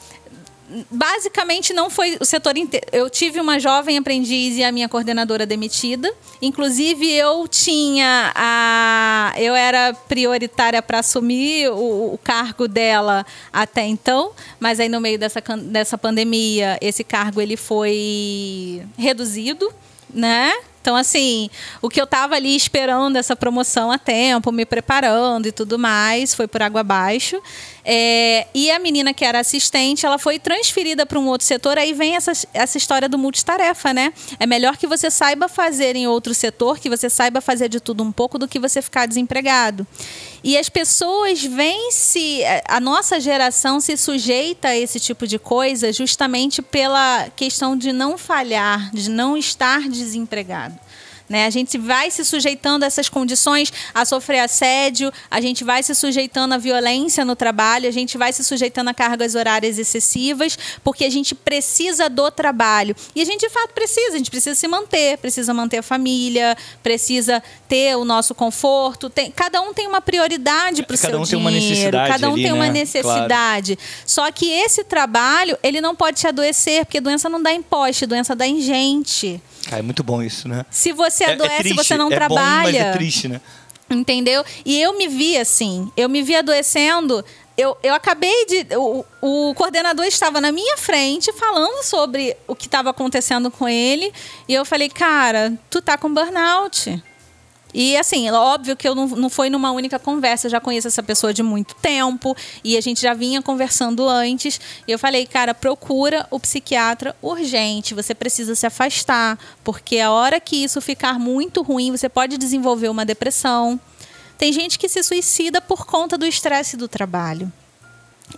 basicamente não foi o setor inteiro. Eu tive uma jovem aprendiz e a minha coordenadora demitida. Inclusive, eu tinha a. Eu era prioritária para assumir o, o cargo dela até então, mas aí no meio dessa, dessa pandemia, esse cargo ele foi reduzido, né? Então, assim, o que eu estava ali esperando essa promoção há tempo, me preparando e tudo mais, foi por água abaixo. É, e a menina que era assistente, ela foi transferida para um outro setor. Aí vem essa, essa história do multitarefa, né? É melhor que você saiba fazer em outro setor, que você saiba fazer de tudo um pouco, do que você ficar desempregado. E as pessoas vêm se. A nossa geração se sujeita a esse tipo de coisa justamente pela questão de não falhar, de não estar desempregado. Né? A gente vai se sujeitando a essas condições, a sofrer assédio, a gente vai se sujeitando à violência no trabalho, a gente vai se sujeitando a cargas horárias excessivas, porque a gente precisa do trabalho. E a gente de fato precisa, a gente precisa se manter, precisa manter a família, precisa ter o nosso conforto. Tem, cada um tem uma prioridade para o
Cada
seu
um tem uma
dinheiro,
necessidade
cada um
ali,
tem uma
né?
necessidade. Só que esse trabalho, ele não pode te adoecer, porque doença não dá em poste, doença dá em gente.
Cara, é muito bom isso, né?
Se você
É- é
adoece,
triste,
você não
é
trabalha.
Bom, mas é triste, né?
Entendeu? E eu me vi assim, eu me vi adoecendo. Eu, eu acabei de. O, o coordenador estava na minha frente falando sobre o que estava acontecendo com ele. E eu falei, cara, tu tá com burnout. E assim, óbvio que eu não, não foi numa única conversa, eu já conheço essa pessoa de muito tempo e a gente já vinha conversando antes. E eu falei, cara, procura o psiquiatra urgente, você precisa se afastar, porque a hora que isso ficar muito ruim, você pode desenvolver uma depressão. Tem gente que se suicida por conta do estresse do trabalho.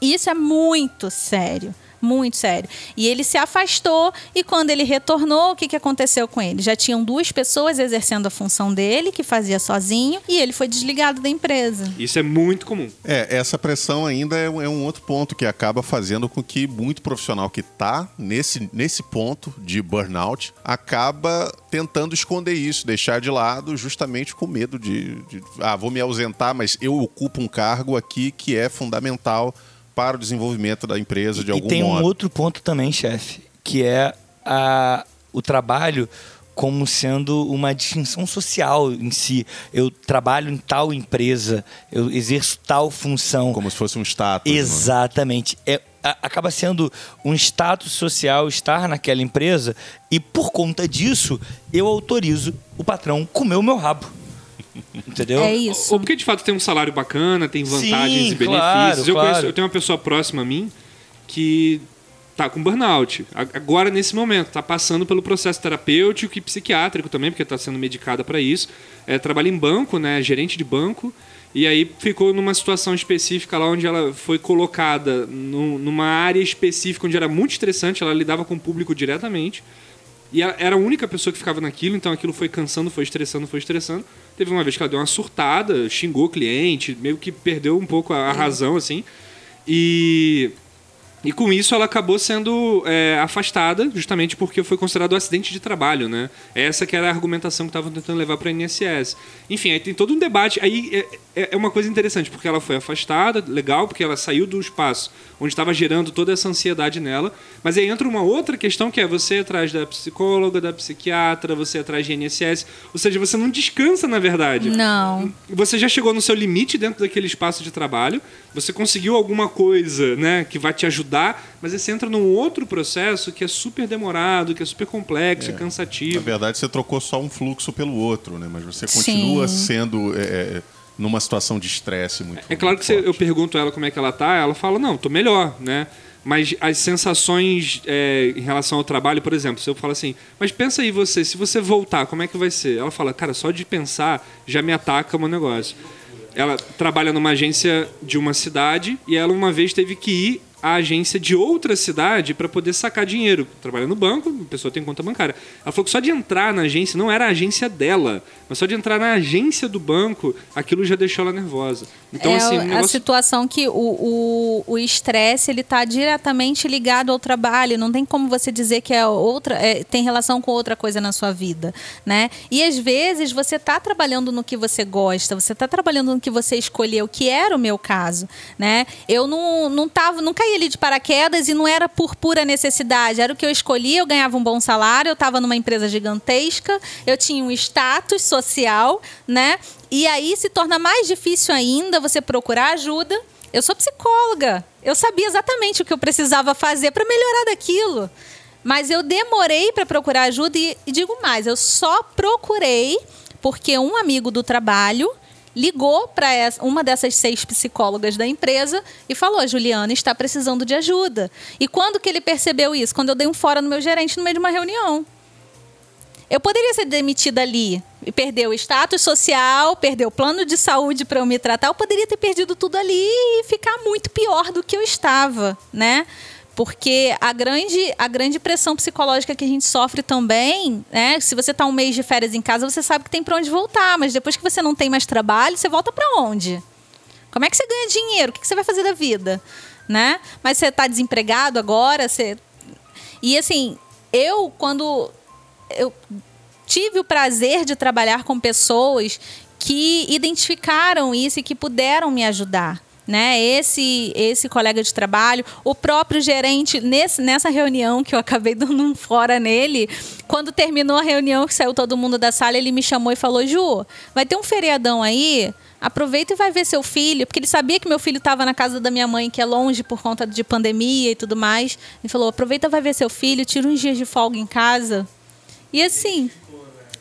E isso é muito sério. Muito sério. E ele se afastou e quando ele retornou, o que, que aconteceu com ele? Já tinham duas pessoas exercendo a função dele, que fazia sozinho, e ele foi desligado da empresa.
Isso é muito comum.
É, essa pressão ainda é um, é um outro ponto que acaba fazendo com que muito profissional que está nesse, nesse ponto de burnout acaba tentando esconder isso, deixar de lado, justamente com medo de, de ah, vou me ausentar, mas eu ocupo um cargo aqui que é fundamental para o desenvolvimento da empresa de
e
algum
tem
modo.
um outro ponto também, chefe, que é a, o trabalho como sendo uma distinção social em si. Eu trabalho em tal empresa, eu exerço tal função.
Como se fosse um status. né?
Exatamente. É, a- acaba sendo um status social estar naquela empresa e por conta disso eu autorizo o patrão comer o meu rabo. Entendeu?
É isso.
Ou porque de fato tem um salário bacana, tem vantagens
Sim,
e benefícios.
claro,
eu,
claro.
conheço- eu tenho uma pessoa próxima a mim que tá com burnout. Agora, nesse momento, tá passando pelo processo terapêutico e psiquiátrico também, porque tá sendo medicada para isso. É, trabalha em banco, né? Gerente de banco. E aí ficou numa situação específica lá onde ela foi colocada num- numa área específica onde era muito estressante, ela lidava com o público diretamente. E ela era a única pessoa que ficava naquilo, então aquilo foi cansando, foi estressando, foi estressando. Teve uma vez que ela deu uma surtada, xingou o cliente, meio que perdeu um pouco a, a razão, assim. E, e com isso ela acabou sendo é, afastada, justamente porque foi considerado um acidente de trabalho, né? Essa que era a argumentação que estavam tentando levar para a INSS. Enfim, aí tem todo um debate. Aí é, é- é uma coisa interessante, porque ela foi afastada, legal, porque ela saiu do espaço onde estava gerando toda essa ansiedade nela. Mas aí entra uma outra questão que é você atrás da psicóloga, da psiquiatra, você atrás de INSS. Ou seja, você não descansa, na verdade.
Não.
Você já chegou no seu limite dentro daquele espaço de trabalho, você conseguiu alguma coisa né, que vai te ajudar, mas aí você entra num outro processo que é super demorado, que é super complexo, é,
Na
cansativo.
verdade, você trocou só um fluxo pelo outro, né? Mas você continua
Sim.
sendo é, é, numa situação de estresse muito
É claro que você-
muito
eu pergunto a ela como é que ela tá, ela fala, não, tô melhor, né? Mas as sensações é, em relação ao trabalho, por exemplo, se eu falo assim, mas pensa aí você, se você voltar, como é que vai ser? Ela fala, cara, só de pensar já me ataca o meu negócio. Ela trabalha numa agência de uma cidade e ela uma vez teve que ir à agência de outra cidade para poder sacar dinheiro. Trabalha no banco, a pessoa tem conta bancária. Ela falou que só de entrar na agência, não era a agência dela, mas só de entrar na agência do banco, aquilo já deixou ela nervosa. Então,
é
assim,
a-
o
a
negócio
situação que o o- o estresse ele está diretamente ligado ao trabalho. Não tem como você dizer que é outra é, tem relação com outra coisa na sua vida, né? E às vezes você está trabalhando no que você gosta, você está trabalhando no que você escolheu, que era o meu caso, né? Eu não não tava, não caí ali de paraquedas e não era por pura necessidade, era o que eu escolhi. Eu ganhava um bom salário, eu estava numa empresa gigantesca, eu tinha um status social, né? E aí se torna mais difícil ainda você procurar ajuda. Eu sou psicóloga. Eu sabia exatamente o que eu precisava fazer para melhorar daquilo. Mas eu demorei para procurar ajuda e, e digo mais, eu só procurei porque um amigo do trabalho ligou para uma dessas seis psicólogas da empresa e falou: Juliana está precisando de ajuda. E quando que ele percebeu isso? Quando eu dei um fora no meu gerente no meio de uma reunião. Eu poderia ser demitida ali e perder o status social, perder o plano de saúde para eu me tratar. Eu poderia ter perdido tudo ali e ficar muito pior do que eu estava, né? Porque a grande, a grande pressão psicológica que a gente sofre também, né? Se você está um mês de férias em casa, você sabe que tem para onde voltar, mas depois que você não tem mais trabalho, você volta para onde? Como é que você ganha dinheiro? O que você vai fazer da vida? Né? Mas você está desempregado agora, você... E assim, eu quando eu tive o prazer de trabalhar com pessoas que identificaram isso e que puderam me ajudar. Né? Esse, esse colega de trabalho, o próprio gerente, nesse, nessa reunião que eu acabei dando um fora nele, quando terminou a reunião, que saiu todo mundo da sala, ele me chamou e falou: Ju, vai ter um feriadão aí, aproveita e vai ver seu filho, porque ele sabia que meu filho estava na casa da minha mãe, que é longe por conta de pandemia e tudo mais. Ele falou: aproveita vai ver seu filho, tira uns dias de folga em casa. E assim,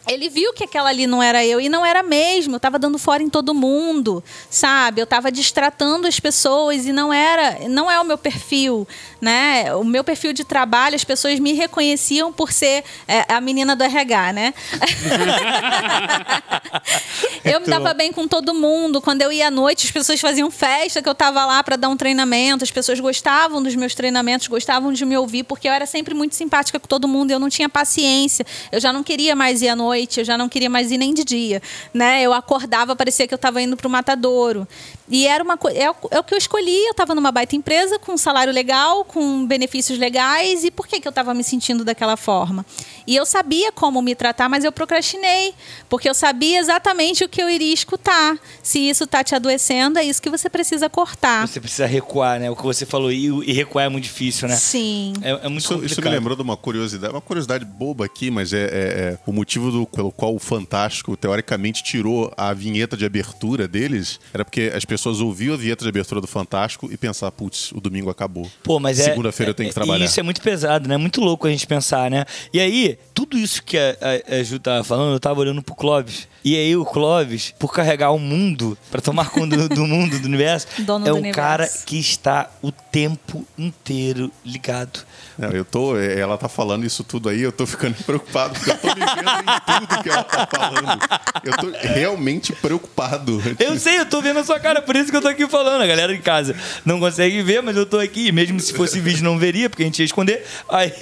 ele viu que aquela ali não era eu e não era mesmo. Eu tava dando fora em todo mundo, sabe? Eu tava distratando as pessoas e não era, não é o meu perfil, né? O meu perfil de trabalho, as pessoas me reconheciam por ser é, a menina do RH, né? eu me dava bem com todo mundo. Quando eu ia à noite, as pessoas faziam festa que eu tava lá para dar um treinamento. As pessoas gostavam dos meus treinamentos, gostavam de me ouvir porque eu era sempre muito simpática com todo mundo. Eu não tinha paciência. Eu já não queria mais ir à noite noite, eu já não queria mais ir nem de dia, né? Eu acordava, parecia que eu estava indo para o matadouro. E era uma é, é, o que eu escolhi, eu estava numa baita empresa com um salário legal, com benefícios legais, e por que que eu estava me sentindo daquela forma? E eu sabia como me tratar, mas eu procrastinei, porque eu sabia exatamente o que eu iria escutar. Se isso está te adoecendo, é isso que você precisa cortar.
Você precisa recuar, né? O que você falou, e, e recuar é muito difícil, né?
Sim.
É, é muito
Isso,
complicado.
isso me lembrou de uma curiosidade, uma curiosidade boba aqui, mas é, é- é o motivo do- pelo qual o Fantástico, teoricamente, tirou a vinheta de abertura deles, era porque as pessoas ouviam a vinheta de abertura do Fantástico e pensavam, putz, o domingo acabou.
Pô, mas é.
Segunda-feira eu tenho que trabalhar.
E isso é muito pesado, né? Muito louco a gente pensar, né? E aí, tudo isso que a, a, a Ju tava falando, eu tava olhando pro Clóvis. E aí, o Clóvis, por carregar o mundo, pra tomar conta do, do mundo, do universo,
Dono
é
do
um
universo.
cara que está o tempo inteiro ligado.
Não, eu tô, ela tá falando isso tudo aí, eu tô ficando preocupado, porque eu tô me vendo em tudo que ela tá falando. Eu tô realmente preocupado.
Eu sei, eu tô vendo a sua cara, por isso que eu tô aqui falando. A galera em casa não consegue ver, mas eu tô aqui. Mesmo se fosse vídeo, não veria, porque a gente ia esconder. Aí.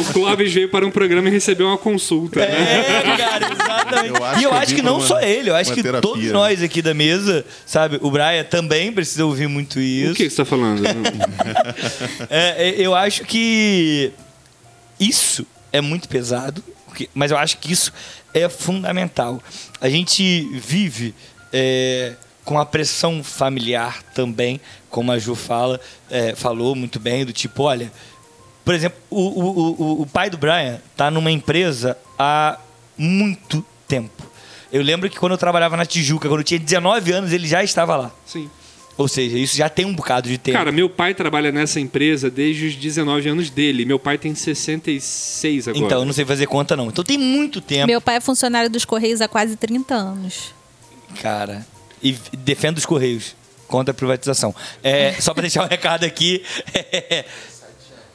O Clóvis veio para um programa e recebeu uma consulta, né?
É, cara, exatamente.
Eu acho
e eu acho que não
uma-
só ele, eu acho que
terapia.
todos nós aqui da mesa, sabe? O Brian também precisa ouvir muito isso.
O que que você tá falando?
É, é, eu acho que isso é muito pesado, porque- mas eu acho que isso é fundamental. A gente vive é, com a pressão familiar também, como a Ju fala, é, falou muito bem, do tipo, olha, por exemplo, o, o, o, o pai do Brian tá numa empresa há muito tempo. Eu lembro que quando eu trabalhava na Tijuca, quando eu tinha 19 anos, ele já estava lá.
Sim.
Ou seja, isso já tem um bocado de tempo.
Cara, meu pai trabalha nessa empresa desde os 19 anos dele. Meu pai tem 66 agora.
Então, eu não sei fazer conta, não. Então tem muito tempo,
Meu pai é funcionário dos Correios há quase 30 anos.
cara. E defendo os Correios contra a privatização. É, só pra deixar um recado aqui.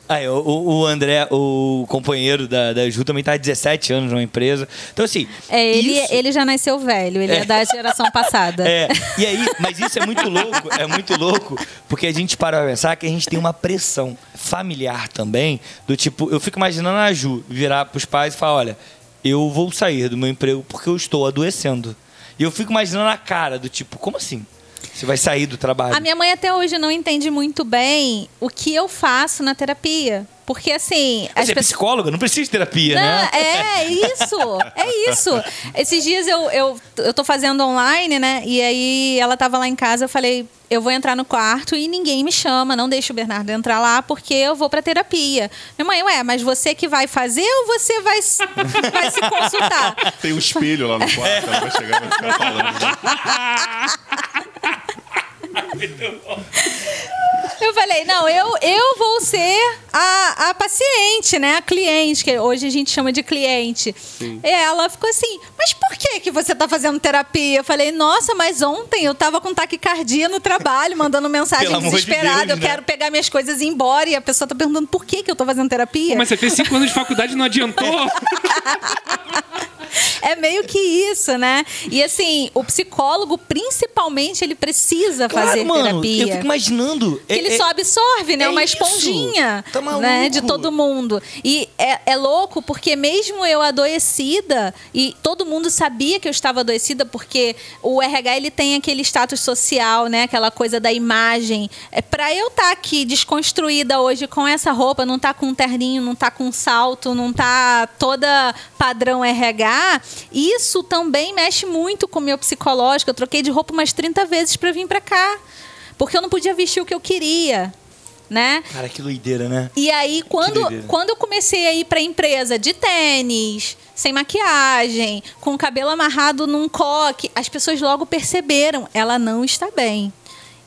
Aí, o, o André, o companheiro da, da Ju, também tá há 17 anos numa empresa. Então, assim.
É, ele,
isso-
ele já nasceu velho, ele é, da geração passada.
É, e aí, mas isso é muito louco, é muito louco, porque a gente para pra pensar que a gente tem uma pressão familiar também, do tipo, eu fico imaginando a Ju virar pros pais e falar, olha, eu vou sair do meu emprego porque eu estou adoecendo. E eu fico imaginando a cara do tipo, como assim? Você vai sair do trabalho?
A minha mãe até hoje não entende muito bem o que eu faço na terapia. Porque assim. as
Você é
pessoas-
psicóloga, não precisa de terapia,
Não,
né?
é isso, é isso. Esses dias eu, eu, eu tô fazendo online, né? E aí ela tava lá em casa, eu falei, eu vou entrar no quarto e ninguém me chama, não deixa o Bernardo entrar lá porque eu vou pra terapia. Minha mãe, ué, mas você que vai fazer ou você vai, se- vai se consultar?
Tem um espelho lá no quarto, ela vai chegar e vai ficar falando.
Eu falei, não, eu, eu vou ser a, a paciente, né? A cliente, que hoje a gente chama de cliente. E ela ficou assim, mas por que, que você tá fazendo terapia? Eu falei, nossa, mas ontem eu tava com taquicardia no trabalho, mandando mensagem
amor de
desesperada.
Deus,
eu
né?
quero pegar minhas coisas e ir embora. E a pessoa tá perguntando por que, que eu tô fazendo terapia.
Mas você fez 5 anos de faculdade e não adiantou?
É meio que isso, né? E assim, o psicólogo, principalmente, ele precisa
Claro,
fazer
mano,
terapia.
eu fico imaginando.
Que ele
é- é-
só absorve, né?
é
Uma esponjinha
Tá
né? de todo mundo. E é, é louco porque mesmo eu adoecida, e todo mundo sabia que eu estava adoecida, porque o RH ele tem aquele status social, né? Aquela coisa da imagem. É, para eu estar aqui desconstruída hoje com essa roupa, não tá com um terninho, não tá com um salto, não tá toda padrão RH, isso também mexe muito com o meu psicológico. Eu troquei de roupa umas 30 vezes para vir para cá. Porque eu não podia vestir o que eu queria, né?
Cara, que doideira, né?
E aí, quando, quando eu comecei a ir pra empresa de tênis, sem maquiagem, com o cabelo amarrado num coque, as pessoas logo perceberam, ela não está bem.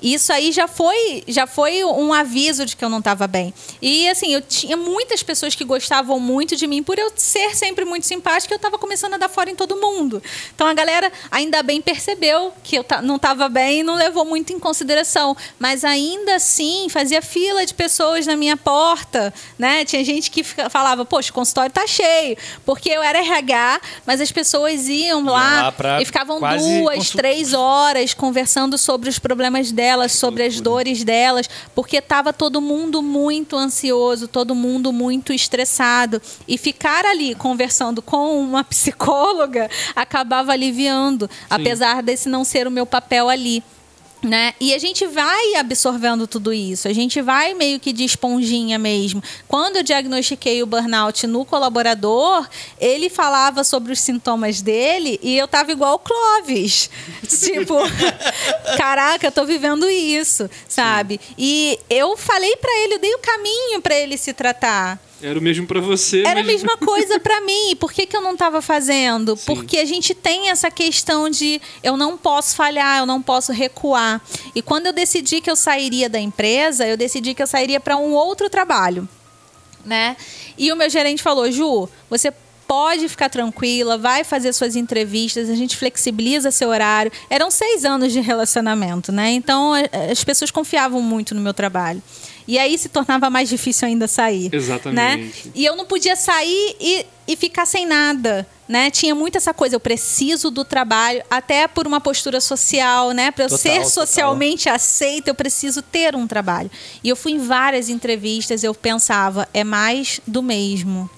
Isso aí já foi, já foi um aviso de que eu não estava bem. E assim, eu tinha muitas pessoas que gostavam muito de mim por eu ser sempre muito simpática, eu estava começando a dar fora em todo mundo. Então a galera ainda bem percebeu que eu não estava bem e não levou muito em consideração, mas ainda assim fazia fila de pessoas na minha porta, né? Tinha gente que falava: "Poxa, o consultório tá cheio", porque eu era RH, mas as pessoas iam lá, lá e ficavam duas, três horas conversando sobre os problemas delas delas, sobre as dores delas, porque estava todo mundo muito ansioso, todo mundo muito estressado. E ficar ali conversando com uma psicóloga acabava aliviando, Sim. apesar desse não ser o meu papel ali. Né? E a gente vai absorvendo tudo isso, a gente vai meio que de esponjinha mesmo. Quando eu diagnostiquei o burnout no colaborador, ele falava sobre os sintomas dele e eu tava igual o Clóvis. tipo, caraca, eu tô vivendo isso, sabe? Sim. E eu falei para ele, eu dei o caminho para ele se tratar.
Era o mesmo para você.
Era mas... a mesma coisa para mim. Por que, que eu não estava fazendo? Sim. Porque a gente tem essa questão de eu não posso falhar, eu não posso recuar. E quando eu decidi que eu sairia da empresa, eu decidi que eu sairia para um outro trabalho, né? E o meu gerente falou: "Ju, você pode ficar tranquila, vai fazer suas entrevistas, a gente flexibiliza seu horário. Eram seis anos de relacionamento, né? Então as pessoas confiavam muito no meu trabalho. E aí se tornava mais difícil ainda sair.
Né? Exatamente.
Né? E eu não podia sair e, e ficar sem nada. Né? Tinha muito essa coisa, eu preciso do trabalho, até por uma postura social, né? Para eu total, ser socialmente total. aceita, eu preciso ter um trabalho. E eu fui em várias entrevistas, eu pensava, é mais do mesmo.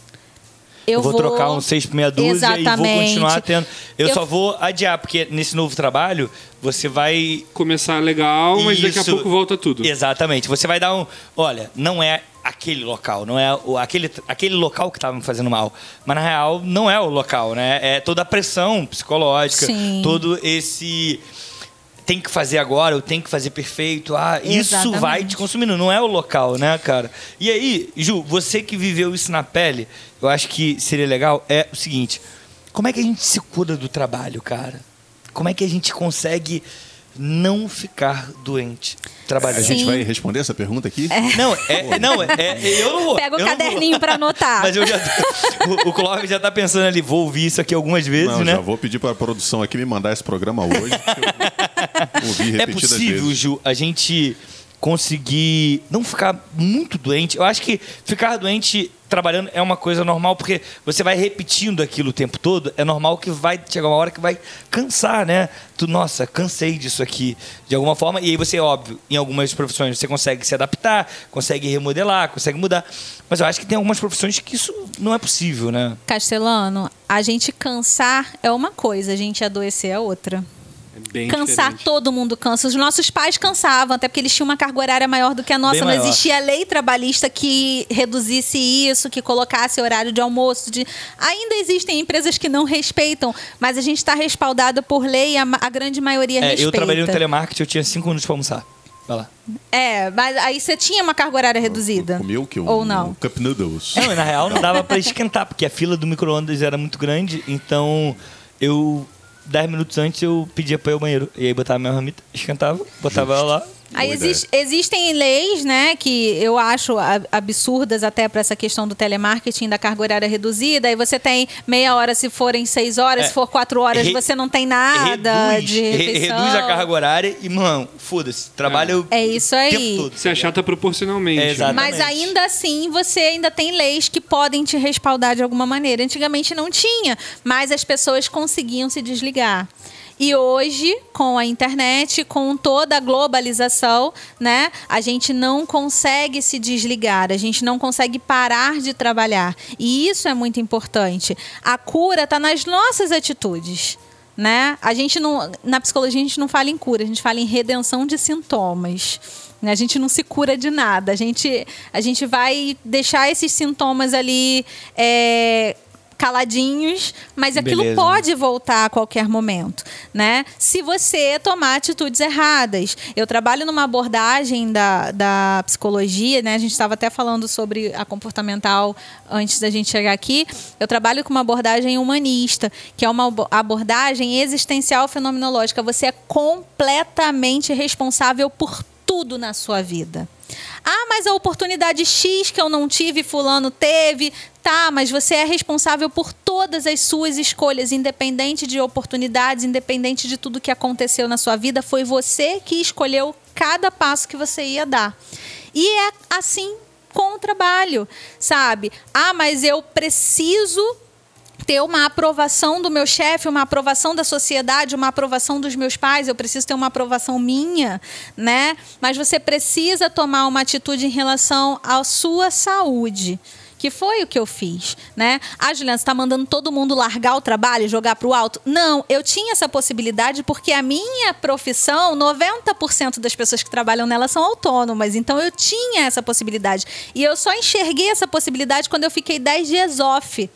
Eu vou, vou trocar um seis por meia dúzia Exatamente. e vou continuar tendo. Eu, eu, só vou adiar, porque nesse novo trabalho você vai.
Começar legal, mas Isso. daqui a pouco volta tudo.
Exatamente. Você vai dar um. Olha, não é aquele local, não é o, aquele, aquele local que estava me fazendo mal. Mas na real, não é o local, né? É toda a pressão psicológica, Sim. todo esse tem que fazer agora, eu tenho que fazer perfeito. Ah, Exatamente. isso vai te consumindo, não é o local, né, cara? E aí, Ju, você que viveu isso na pele, eu acho que seria legal é o seguinte: como é que a gente se cura do trabalho, cara? Como é que a gente consegue não ficar doente trabalhando.
A gente vai responder essa pergunta aqui?
É. Não, é, não, é, é, eu não vou.
Pega o caderninho para anotar.
Mas eu já, o, o Clóvis já está pensando ali, vou ouvir isso aqui algumas vezes,
não,
né?
Já vou pedir para a produção aqui me mandar esse programa hoje.
é possível, vezes. Ju, a gente conseguir não ficar muito doente. Eu acho que ficar doente trabalhando é uma coisa normal, porque você vai repetindo aquilo o tempo todo, é normal que vai chegar uma hora que vai cansar, né? Tu, nossa, cansei disso aqui, de alguma forma, e aí você, óbvio, em algumas profissões você consegue se adaptar, consegue remodelar, consegue mudar, mas eu acho que tem algumas profissões que isso não é possível, né?
Castelano, a gente cansar é uma coisa, a gente adoecer é outra.
Bem
Cansar,
diferente.
todo mundo cansa. Os nossos pais cansavam, até porque eles tinham uma carga horária maior do que a nossa. Não existia lei trabalhista que reduzisse isso, que colocasse horário de almoço. De... Ainda existem empresas que não respeitam, mas a gente está respaldado por lei e a, a grande maioria é, respeita.
Eu trabalhei no telemarketing, eu tinha cinco minutos para almoçar. Vai lá.
É, mas aí você tinha uma carga horária reduzida.
Comeu que
Ou não? Um
cup noodles.
Não, na real não dava para esquentar, porque a fila do micro-ondas era muito grande, então eu 10 minutos antes eu pedia para ir ao banheiro. E aí botava minha marmita, esquentava, botava ela lá.
Aí existe, existem leis, né, que eu acho absurdas até para essa questão do telemarketing, da carga horária reduzida. Aí você tem meia hora se forem seis horas, é, se for quatro horas, re, você não tem nada reduz, de refeição.
Reduz a carga horária e, mano, foda-se, trabalho
é. é isso aí.
Todo. Você achata proporcionalmente. É,
exatamente.
Mas ainda assim, você ainda tem leis que podem te respaldar de alguma maneira. Antigamente não tinha, mas as pessoas conseguiam se desligar. E hoje, com a internet, com toda a globalização, né, a gente não consegue se desligar, a gente não consegue parar de trabalhar. E isso é muito importante. A cura está nas nossas atitudes. Né? A gente não, na psicologia a gente não fala em cura, a gente fala em redenção de sintomas. A gente não se cura de nada. A gente, a gente vai deixar esses sintomas ali é, caladinhos, mas aquilo
Beleza.
pode voltar a qualquer momento, né? Se você tomar atitudes erradas. Eu trabalho numa abordagem da, da psicologia, né? A gente estava até falando sobre a comportamental antes da gente chegar aqui. Eu trabalho com uma abordagem humanista, que é uma abo- abordagem existencial fenomenológica. Você é completamente responsável por tudo na sua vida. Ah, mas a oportunidade X que eu não tive, fulano teve. Tá, mas você é responsável por todas as suas escolhas, independente de oportunidades, independente de tudo que aconteceu na sua vida, foi você que escolheu cada passo que você ia dar. E é assim com o trabalho, sabe? Ah, mas eu preciso ter uma aprovação do meu chefe, uma aprovação da sociedade, uma aprovação dos meus pais, eu preciso ter uma aprovação minha, né? Mas você precisa tomar uma atitude em relação à sua saúde. Que foi o que eu fiz, né? Ah, Juliana, você está mandando todo mundo largar o trabalho e jogar para o alto? Não, eu tinha essa possibilidade porque a minha profissão, 90% das pessoas que trabalham nela são autônomas. Então eu tinha essa possibilidade. E eu só enxerguei essa possibilidade quando eu fiquei 10 dias off.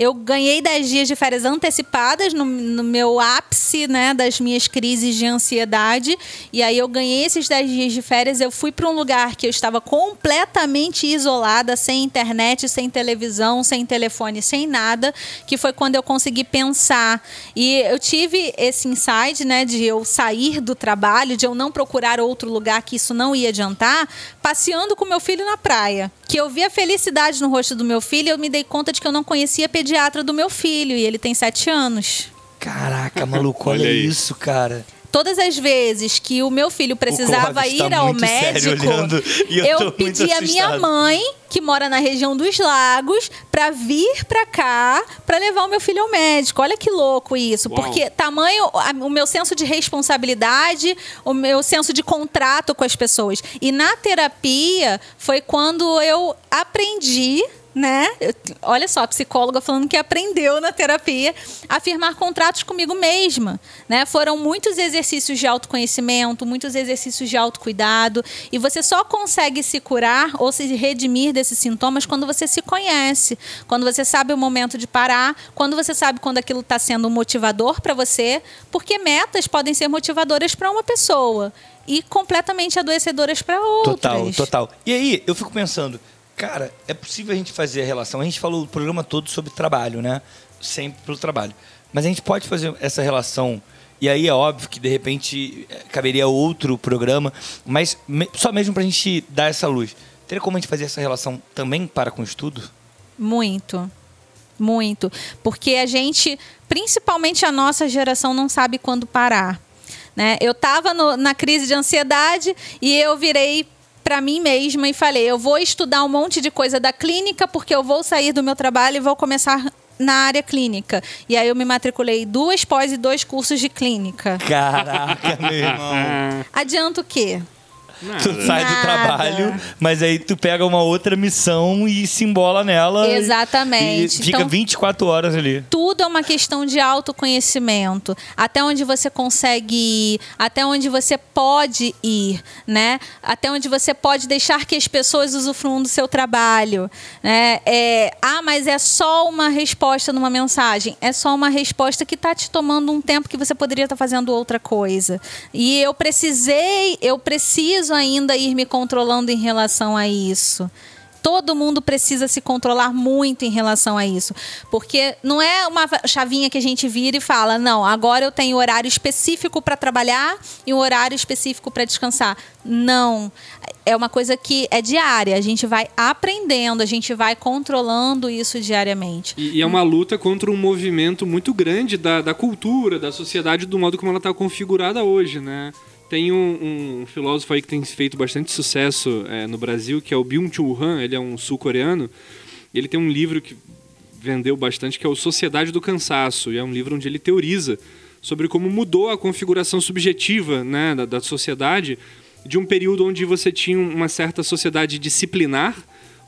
Eu ganhei 10 dias de férias antecipadas no, no meu ápice né, das minhas crises de ansiedade. E aí eu ganhei esses 10 dias de férias. Eu fui para um lugar que eu estava completamente isolada, sem internet, sem televisão, sem telefone, sem nada. Que foi quando eu consegui pensar. E eu tive esse insight né, de eu sair do trabalho, de eu não procurar outro lugar que isso não ia adiantar, passeando com meu filho na praia. Que eu vi a felicidade no rosto do meu filho eu me dei conta de que eu não conhecia a pediatra do meu filho. E ele tem sete anos.
Caraca, maluco, olha,
Olha
isso, cara.
Todas as vezes que o meu filho precisava
tá
ir ao médico,
olhando, e eu
eu, pedi a minha mãe, que mora na região dos lagos, para vir para cá para levar o meu filho ao médico. Olha que louco isso,
Uau.
porque tamanho, o meu senso de responsabilidade, o meu senso de contrato com as pessoas. E na terapia foi quando eu aprendi né? Eu- olha só, a psicóloga falando que aprendeu na terapia a firmar contratos comigo mesma, né? Foram muitos exercícios de autoconhecimento, muitos exercícios de autocuidado, e você só consegue se curar ou se redimir desses sintomas quando você se conhece, quando você sabe o momento de parar, quando você sabe quando aquilo está sendo um motivador para você, porque metas podem ser motivadoras para uma pessoa e completamente adoecedoras para outras.
Total, total. E aí, eu fico pensando, cara, é possível a gente fazer a relação. A gente falou o programa todo sobre trabalho, né? Sempre pelo trabalho. Mas a gente pode fazer essa relação. E aí é óbvio que de repente eh, caberia outro programa, mas só mesmo pra gente dar essa luz. Teria como a gente fazer essa relação também para com o estudo?
Muito. Muito. Porque a gente, principalmente a nossa geração, não sabe quando parar. Né? Eu estava na crise de ansiedade e eu virei para mim mesma e falei: eu vou estudar um monte de coisa da clínica porque eu vou sair do meu trabalho e vou começar na área clínica. E aí eu me matriculei duas pós e dois cursos de clínica.
Caraca, meu irmão.
Adianta o quê?
Tu sai do
Nada.
trabalho, mas aí tu pega uma outra missão e se embola nela.
Exatamente.
E fica
Então-
24 horas ali.
tudo é uma questão de autoconhecimento. Até onde você consegue ir, até onde você pode ir, né? Até onde você pode deixar que as pessoas usufruam do seu trabalho, né? É, ah, mas é só uma resposta numa mensagem. É só uma resposta que está te tomando um tempo que você poderia estar fazendo outra coisa. E eu precisei, eu preciso ainda ir me controlando em relação a isso. Todo mundo precisa se controlar muito em relação a isso. Porque não é uma chavinha que a gente vira e fala, não, agora eu tenho horário específico para trabalhar e um horário específico para descansar. Não. É uma coisa que é diária. A gente vai aprendendo, a gente vai controlando isso diariamente.
E, e é uma luta contra um movimento muito grande da, da cultura, da sociedade, do modo como ela está configurada hoje, né? Tem um, um filósofo aí que tem feito bastante sucesso é, no Brasil, que é o Byung-Chul Han, ele é um sul-coreano. Ele tem um livro que vendeu bastante, que é o Sociedade do Cansaço, e é um livro onde ele teoriza sobre como mudou a configuração subjetiva né, da, da sociedade de um período onde você tinha uma certa sociedade disciplinar,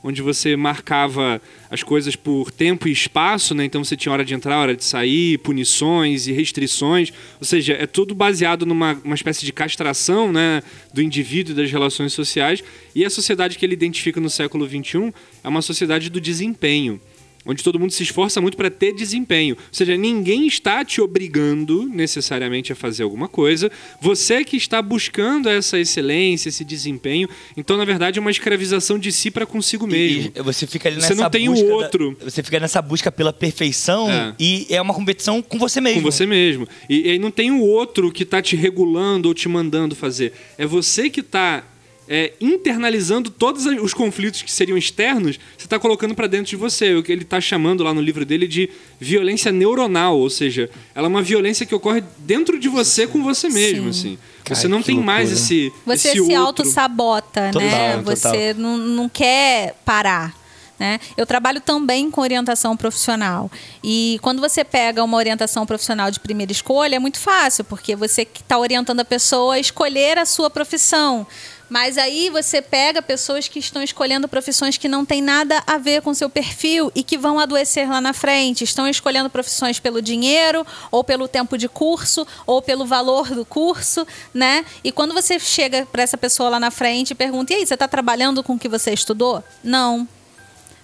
onde você marcava as coisas por tempo e espaço, né? Então você tinha hora de entrar, hora de sair, punições e restrições. Ou seja, é tudo baseado numa uma espécie de castração, né, do indivíduo e das relações sociais. E a sociedade que ele identifica no século XXI é uma sociedade do desempenho. Onde todo mundo se esforça muito para ter desempenho. Ou seja, ninguém está te obrigando necessariamente a fazer alguma coisa. Você que está buscando essa excelência, esse desempenho. Então, na verdade, é uma escravização de si para consigo mesmo.
E você fica ali
Você
nessa
não tem o
busca da-
outro.
você fica nessa busca pela perfeição
É.
e é uma competição com você mesmo.
Com você mesmo. E, e aí não tem o outro que tá te regulando ou te mandando fazer. É você que tá é, internalizando todos os conflitos que seriam externos, você tá colocando para dentro de você. O que ele tá chamando lá no livro dele de violência neuronal, ou seja, ela é uma violência que ocorre dentro de você com você mesmo,
Sim.
assim.
Cara,
você não tem mais
loucura.
esse
Você
esse
se
outro.
auto-sabota, né?
total.
Você não, não quer parar. Né? Eu trabalho também com orientação profissional. E quando você pega uma orientação profissional de primeira escolha, é muito fácil, porque você está orientando a pessoa a escolher a sua profissão. Mas aí você pega pessoas que estão escolhendo profissões que não têm nada a ver com seu perfil e que vão adoecer lá na frente. Estão escolhendo profissões pelo dinheiro, ou pelo tempo de curso, ou pelo valor do curso, né? E quando você chega para essa pessoa lá na frente e pergunta: e aí, você está trabalhando com o que você estudou? Não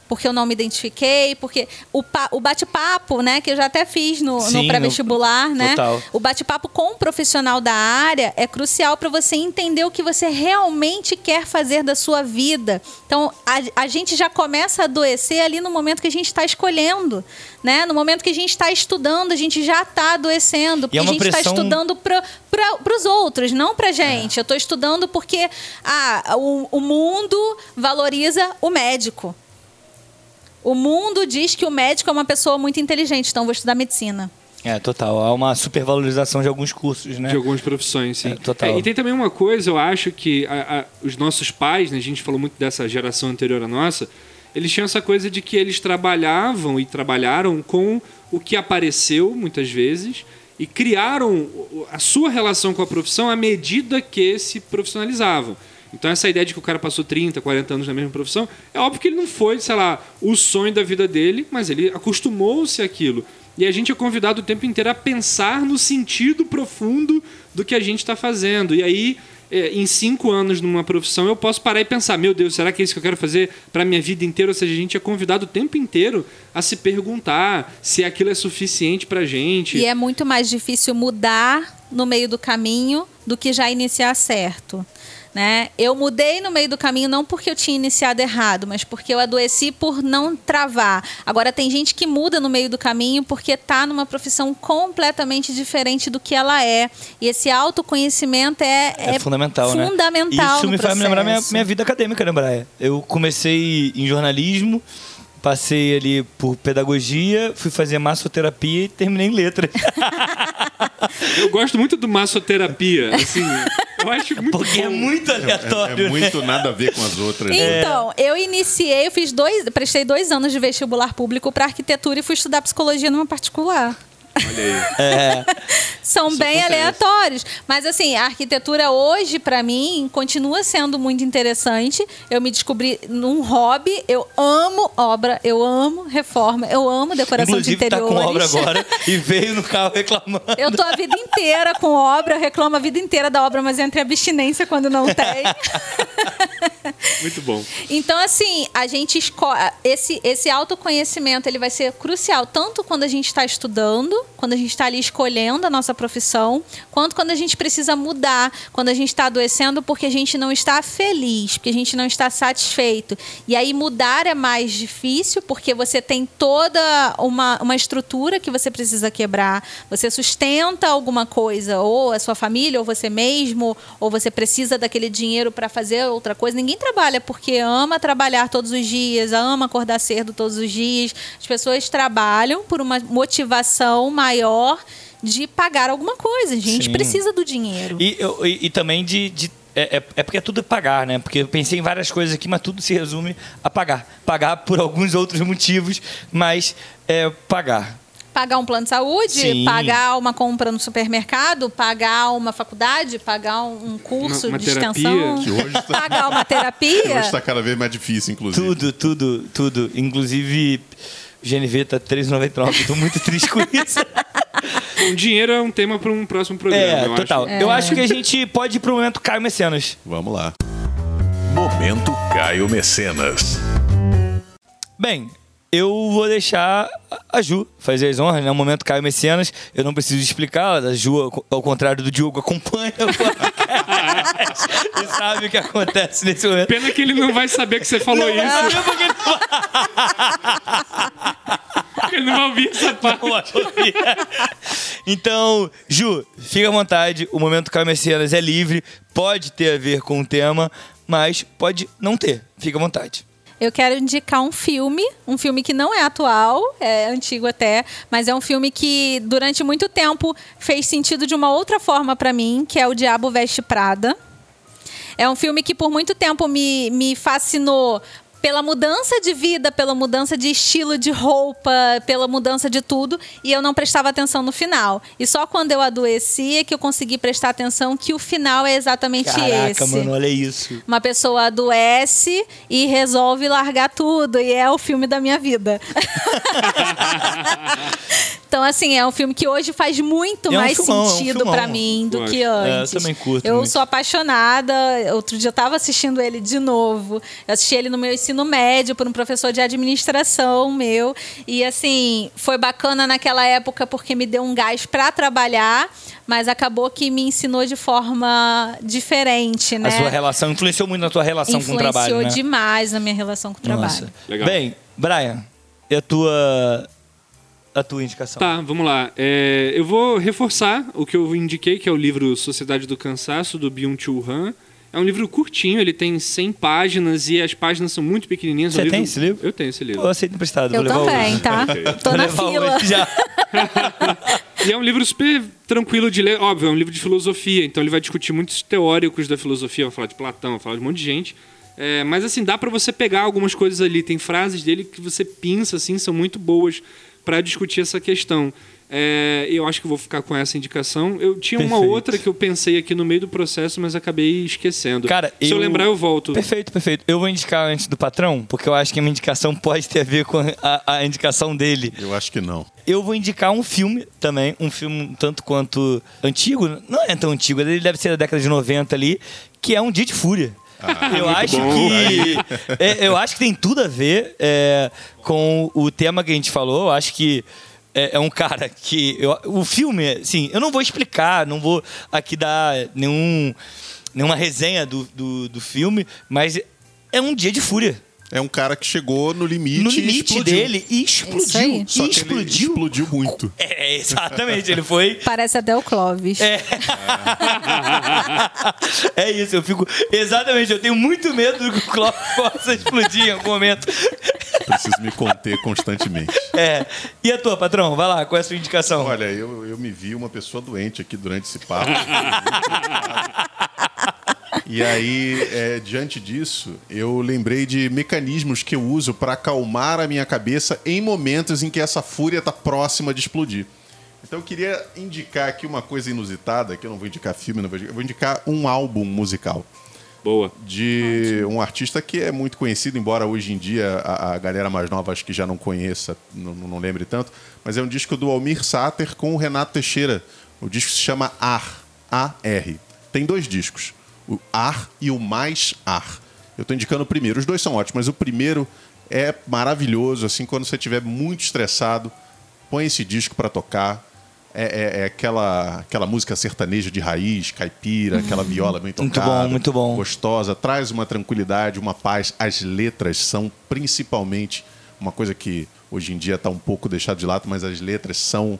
porque eu não me identifiquei, porque o, o bate-papo, né, que eu já até fiz no,
Sim,
no pré-vestibular, né?
Total.
O bate-papo com um profissional da área é crucial para você entender o que você realmente quer fazer da sua vida. Então, a, a gente já começa a adoecer ali no momento que a gente está escolhendo, né? No momento que a gente está estudando, a gente já está adoecendo, porque
é
a gente está
pressão-
estudando para os outros, não para gente. Eu estou estudando porque ah, o, o mundo valoriza o médico. O mundo diz que o médico é uma pessoa muito inteligente, então eu vou estudar medicina.
É, total. Há uma supervalorização de alguns cursos, né?
De algumas profissões, sim.
É, total.
É, e tem também uma coisa, eu acho que a- a- os nossos pais, né, a gente falou muito dessa geração anterior à nossa, eles tinham essa coisa de que eles trabalhavam e trabalharam com o que apareceu, muitas vezes, e criaram a sua relação com a profissão à medida que se profissionalizavam. Então essa ideia de que o cara passou 30, 40 anos na mesma profissão, é óbvio que ele não foi, sei lá, o sonho da vida dele, mas ele acostumou-se àquilo. E a gente é convidado o tempo inteiro a pensar no sentido profundo do que a gente está fazendo. E aí, é, em cinco anos numa profissão, eu posso parar e pensar: meu Deus, será que é isso que eu quero fazer para minha vida inteira? Ou seja, a gente é convidado o tempo inteiro a se perguntar se aquilo é suficiente para gente.
E é muito mais difícil mudar no meio do caminho do que já iniciar certo. Né? Eu mudei no meio do caminho não porque eu tinha iniciado errado, mas porque eu adoeci por não travar. Agora tem gente que muda no meio do caminho porque está numa profissão completamente diferente do que ela é. E esse autoconhecimento é,
É, fundamental, né?
fundamental
Isso
no
me faz me lembrar minha,
processo.
minha vida acadêmica, né, Braia? Eu comecei em jornalismo, passei ali por pedagogia, fui fazer massoterapia e terminei em letras.
Eu gosto muito do massoterapia. Assim, eu acho muito
Porque é
bom.
muito
É,
aleatório.
é muito nada a ver com as outras. né?
Então, eu iniciei, eu fiz dois, prestei dois anos de vestibular público para arquitetura e fui estudar psicologia numa particular.
Olha aí.
É,
São
Isso
bem
acontece.
aleatórios. Mas assim, a arquitetura hoje, para mim, continua sendo muito interessante. Eu me descobri num hobby. Eu amo obra, eu amo reforma, eu amo decoração
inclusive
de
tá
interiores.
com obra agora e veio no carro reclamando.
Eu tô a vida inteira com obra, eu reclamo a vida inteira da obra, mas entre abstinência quando não tem.
Muito bom.
Então, assim, a gente escolhe. Esse, esse autoconhecimento ele vai ser crucial, tanto quando a gente está estudando, quando a gente está ali escolhendo a nossa profissão, quanto quando a gente precisa mudar, quando a gente está adoecendo porque a gente não está feliz, porque a gente não está satisfeito. E aí mudar é mais difícil, porque você tem toda uma, uma estrutura que você precisa quebrar. Você sustenta alguma coisa, ou a sua família, ou você mesmo, ou você precisa daquele dinheiro para fazer outra coisa. Ninguém trabalha porque ama trabalhar todos os dias, ama acordar cedo todos os dias. As pessoas trabalham por uma motivação maior de pagar alguma coisa. A gente
Sim.
precisa do dinheiro.
E, e- e também de. de- é, é- é porque é tudo pagar, né? Porque eu pensei em várias coisas aqui, mas tudo se resume a pagar. Pagar por alguns outros motivos, mas é pagar.
Pagar um plano de saúde,
Sim.
pagar uma compra no supermercado, pagar uma faculdade, pagar um curso
Uma- uma
de
terapia,
extensão,
Que hoje está
pagar uma terapia.
hoje tá cada vez mais difícil, inclusive.
Tudo, tudo, tudo. Inclusive, GNV tá R$3,99. Tô muito triste com isso.
O dinheiro é um tema para um próximo programa.
é,
eu
total.
Acho.
Eu acho que a gente pode ir pro momento Caio Mecenas.
Vamos lá.
Momento Caio Mecenas.
Bem, eu vou deixar a Ju fazer as honras, né? No momento Caio Messias, eu não preciso explicar. A Ju, ao contrário do Diogo, acompanha o podcast e sabe o que acontece nesse momento.
Pena que ele não vai saber que você falou
Não,
isso.
não, porque ele
Ele não vai ouvir essa parte.
não ouvir. Então, Ju, fica à vontade. O momento Caio Messias é livre, pode ter a ver com o tema, mas pode não ter. Fica à vontade.
Eu quero indicar um filme, um filme que não é atual, é antigo até, mas é um filme que durante muito tempo fez sentido de uma outra forma pra mim, que é O Diabo Veste Prada. É um filme que por muito tempo me, me fascinou pela mudança de vida, pela mudança de estilo de roupa, pela mudança de tudo, e eu não prestava atenção no final. E só quando eu adoeci é que eu consegui prestar atenção que o final é exatamente
Caraca,
esse
mano, olha isso.
uma pessoa adoece e resolve largar tudo. E é o filme da minha vida. então, assim, é um filme que hoje faz muito
É um
mais
filmão, é um
sentido pra mim do que antes.
É, eu também curto
Eu
muito.
sou apaixonada. Outro dia eu tava assistindo ele de novo. Eu assisti ele no meu ensino médio por um professor de administração meu. E, assim, foi bacana naquela época porque me deu um gás pra trabalhar. Mas acabou que me ensinou de forma diferente, né?
A sua relação influenciou muito na tua relação com o
influenciou
trabalho, né?
demais na minha relação com o trabalho.
Nossa.
Legal.
Bem, Brian, e a tua a tua indicação?
Tá, vamos lá. É, eu vou reforçar o que eu indiquei, que é o livro Sociedade do Cansaço, do Byung-Chul Han. É um livro curtinho, ele tem 100 páginas e as páginas são muito pequenininhas.
Você
É um
tem esse livro?
Eu tenho esse
Pô,
livro.
eu aceito emprestado,
Eu
vou levar
também,
hoje.
tá?
Ok.
Tô na fila.
E é um livro super tranquilo de ler. Óbvio, é um livro de filosofia, então ele vai discutir muitos teóricos da filosofia, vai falar de Platão, vai falar de um monte de gente. É, mas assim, dá pra você pegar algumas coisas ali. Tem frases dele que você pinça, assim, são muito boas pra discutir essa questão. É, eu acho que vou ficar com essa indicação. Eu tinha uma
Perfeito.
outra que eu pensei aqui no meio do processo, mas acabei esquecendo.
Cara,
Se eu, lembrar, eu volto.
Perfeito, perfeito. Eu vou indicar antes do patrão, porque eu acho que a minha indicação pode ter a ver com a, a indicação dele.
Eu acho que não.
Eu vou indicar um filme também, um filme um tanto quanto antigo, não é tão antigo, ele deve ser da década de 90 ali, que é um Dia de Fúria. eu acho
bom.
que é, eu acho que tem tudo a ver é, com o tema que a gente falou. Eu acho que é, é um cara que eu- o filme, assim, eu não vou explicar, não vou aqui dar nenhum nenhuma resenha do, do, do filme, mas é um dia de fúria.
É um cara que chegou no limite,
no
e
limite
explodiu.
dele e explodiu. E
Só que
explodiu.
ele explodiu muito.
É, exatamente, ele foi
Parece até o Clóvis.
É. é isso, eu fico. Exatamente, eu tenho muito medo do que o Clóvis possa explodir em algum momento.
Preciso me conter constantemente.
É. E a tua, patrão? Vai lá, qual é a sua indicação?
Olha, eu, eu me vi uma pessoa doente aqui durante esse papo. E aí, é, diante disso, eu lembrei de mecanismos que eu uso para acalmar a minha cabeça em momentos em que essa fúria está próxima de explodir. Então eu queria indicar aqui uma coisa inusitada, que eu não vou indicar filme, não vou indicar, eu vou indicar um álbum musical
Boa.
de um artista que é muito conhecido, embora hoje em dia a, a galera mais nova acho que já não conheça, não, não lembre tanto, mas é um disco do Almir Sater com o Renato Teixeira. O disco se chama Ar, A-R. Tem dois discos, o Ar e o Mais Ar. Eu estou indicando o primeiro, os dois são ótimos, mas o primeiro é maravilhoso, assim, quando você estiver muito estressado, põe esse disco para tocar. É, é- é aquela, aquela música sertaneja de raiz, caipira, aquela viola bem
Muito
tocada.
bom, muito bom.
Gostosa, traz uma tranquilidade, uma paz. As letras são principalmente uma coisa que hoje em dia está um pouco deixado de lado, mas as letras são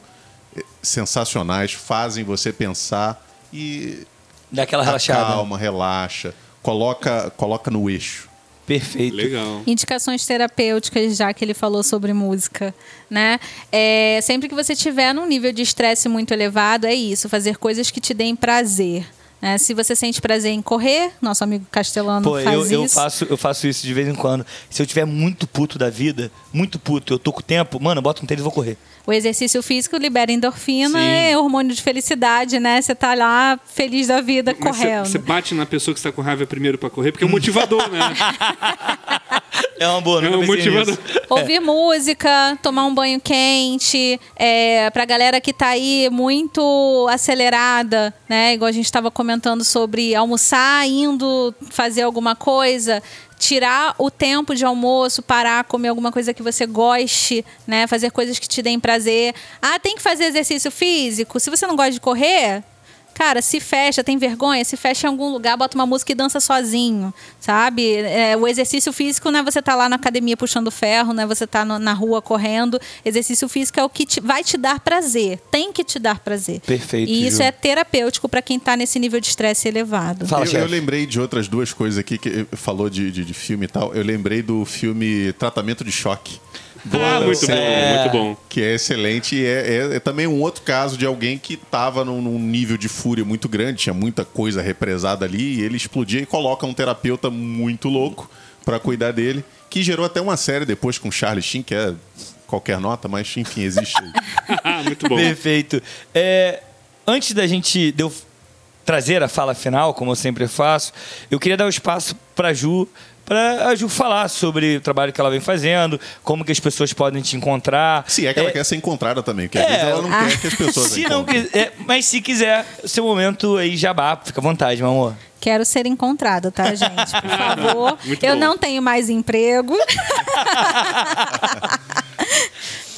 eh, sensacionais, fazem você pensar e
Dá aquela relaxada.
calma, relaxa, coloca, coloca no eixo.
Perfeito.
Legal.
Indicações terapêuticas, já que ele falou sobre música, né? É, sempre que você tiver num nível de estresse muito elevado, é isso, fazer coisas que te deem prazer. Né? Se você sente prazer em correr, nosso amigo Castelano
Pô,
faz
eu, eu,
isso.
faço, eu faço isso de vez em quando. Se eu tiver muito puto da vida, muito puto, eu tô com tempo, mano, eu boto um tênis e vou correr.
O exercício físico libera endorfina,
Sim.
é hormônio de felicidade, né? Você tá lá feliz da vida
Mas
correndo.
Você bate na pessoa que está com raiva primeiro pra correr, porque é um motivador, né?
É uma boa,
É
nunca
motivador.
Ouvir música, tomar um banho quente, é, pra galera que tá aí muito acelerada, né? Igual a gente estava comentando sobre almoçar, indo fazer alguma coisa. tirar o tempo de almoço, parar, comer alguma coisa que você goste, né? Fazer coisas que te deem prazer. Ah, tem que fazer exercício físico. Se você não gosta de correr, Cara, se fecha, tem vergonha, se fecha em algum lugar, bota uma música e dança sozinho, sabe? É, o exercício físico não é você tá lá na academia puxando ferro, não é você tá no, na rua correndo. Exercício físico é o que te, vai te dar prazer, tem que te dar prazer.
Perfeito.
E isso
Ju.
é terapêutico para quem tá nesse nível de estresse elevado.
Fala,
eu, eu lembrei de outras duas coisas aqui que falou de, de, de filme e tal. Eu lembrei do filme Tratamento de Choque.
Ah, muito bom,
É.
muito bom.
Que é excelente e é, é- é também um outro caso de alguém que tava num, num nível de fúria muito grande, tinha muita coisa represada ali, e ele explodia e coloca um terapeuta muito louco pra cuidar dele, que gerou até uma série depois com Charlie Sheen, que é qualquer nota, mas enfim, existe aí.
Muito bom.
Perfeito. É, antes da gente de eu trazer a fala final, como eu sempre faço, eu queria dar o espaço para Ju, para a Ju falar sobre o trabalho que ela vem fazendo, como que as pessoas podem te encontrar.
Se é que ela
É,
quer ser encontrada também, porque às
É,
vezes ela não
ah.
quer que as pessoas
Se não quiser, mas se quiser, seu momento aí jabá, fica à vontade, meu amor.
Quero ser encontrada, tá, gente? Por favor.
Muito
eu
bom.
não tenho mais emprego.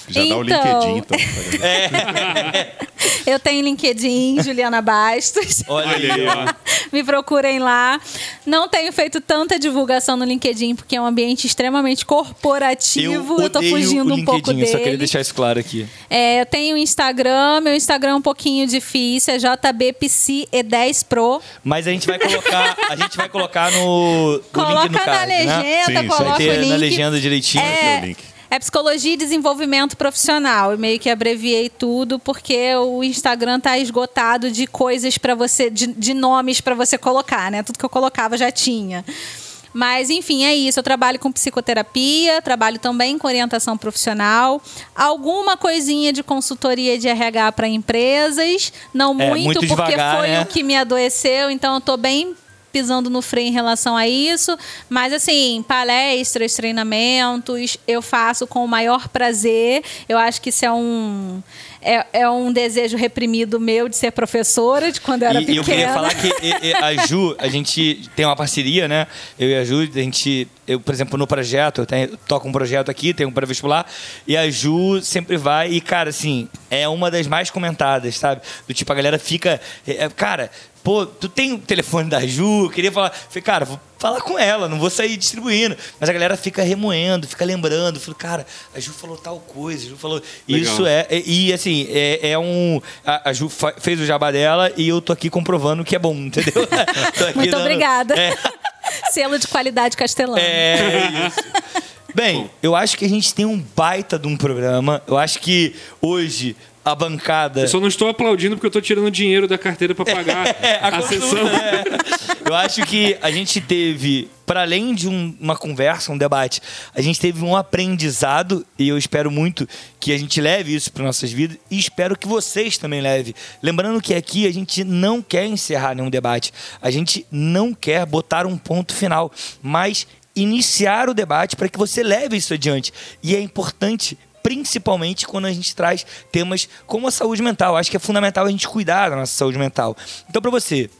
Já dá o
Então.
LinkedIn, então.
Eu tenho LinkedIn, Juliana Bastos.
Olha,
aí, ó.
Me procurem lá. Não tenho feito tanta divulgação no LinkedIn, porque é um ambiente extremamente corporativo. Eu, tô
odeio
fugindo
o
um pouco
LinkedIn,
dele.
Só queria deixar isso claro aqui.
É, eu tenho Instagram, meu Instagram é um pouquinho difícil, é JBPC10 Pro.
Mas a gente vai colocar, a gente vai colocar no, no link no
Coloca na
card, né?
legenda,
Sim, sim.
coloca
Vai
o
ter
link.
na legenda direitinho.
É,
aqui o link.
É psicologia e desenvolvimento profissional. Eu meio que abreviei tudo porque o Instagram tá esgotado de coisas para você, de, de nomes para você colocar, né? Tudo que eu colocava já tinha. Mas, enfim, é isso. Eu trabalho com psicoterapia, trabalho também com orientação profissional, alguma coisinha de consultoria de RH para empresas, não
É,
muito,
muito
porque foi
né?
o que me adoeceu, então eu tô bem pisando no freio em relação a isso, mas assim, palestras, treinamentos, eu faço com o maior prazer. Eu acho que isso é um é, é um desejo reprimido meu de ser professora de quando eu era
E, e
pequena.
eu queria falar que e- e a Ju, a gente tem uma parceria, né? Eu e a Ju, a gente, eu, por exemplo, no projeto, eu, tenho, eu toco um projeto aqui, tenho um pré-vestibular, e a Ju sempre vai, e, cara, assim, é uma das mais comentadas, sabe? Do tipo, a galera fica. é, é, cara, pô, tu tem o telefone da Ju? Eu queria falar. Falei, cara, vou falar com ela, não vou sair distribuindo. Mas a galera fica remoendo, fica lembrando. Falei, cara, a Ju falou tal coisa, a Ju falou.
Legal.
Isso é. E, e, assim, é, é um. A, a Ju fa- fez o jabá dela e eu tô aqui comprovando que é bom, entendeu?
Muito
dando-
obrigada.
É,
Selo de qualidade castelã.
é isso. Bem, eu acho que a gente tem um baita de um programa. Eu acho que hoje a bancada.
Eu só não estou aplaudindo porque eu estou tirando dinheiro da carteira para pagar
É,
a,
consulta,
sessão.
é. Eu acho que a gente teve, para além de um- uma conversa, um debate, a gente teve um aprendizado e eu espero muito que a gente leve isso para nossas vidas e espero que vocês também levem. Lembrando que aqui a gente não quer encerrar nenhum debate, a gente não quer botar um ponto final, mas iniciar o debate para que você leve isso adiante. E é importante principalmente quando a gente traz temas como a saúde mental. Acho que é fundamental a gente cuidar da nossa saúde mental. Então, para você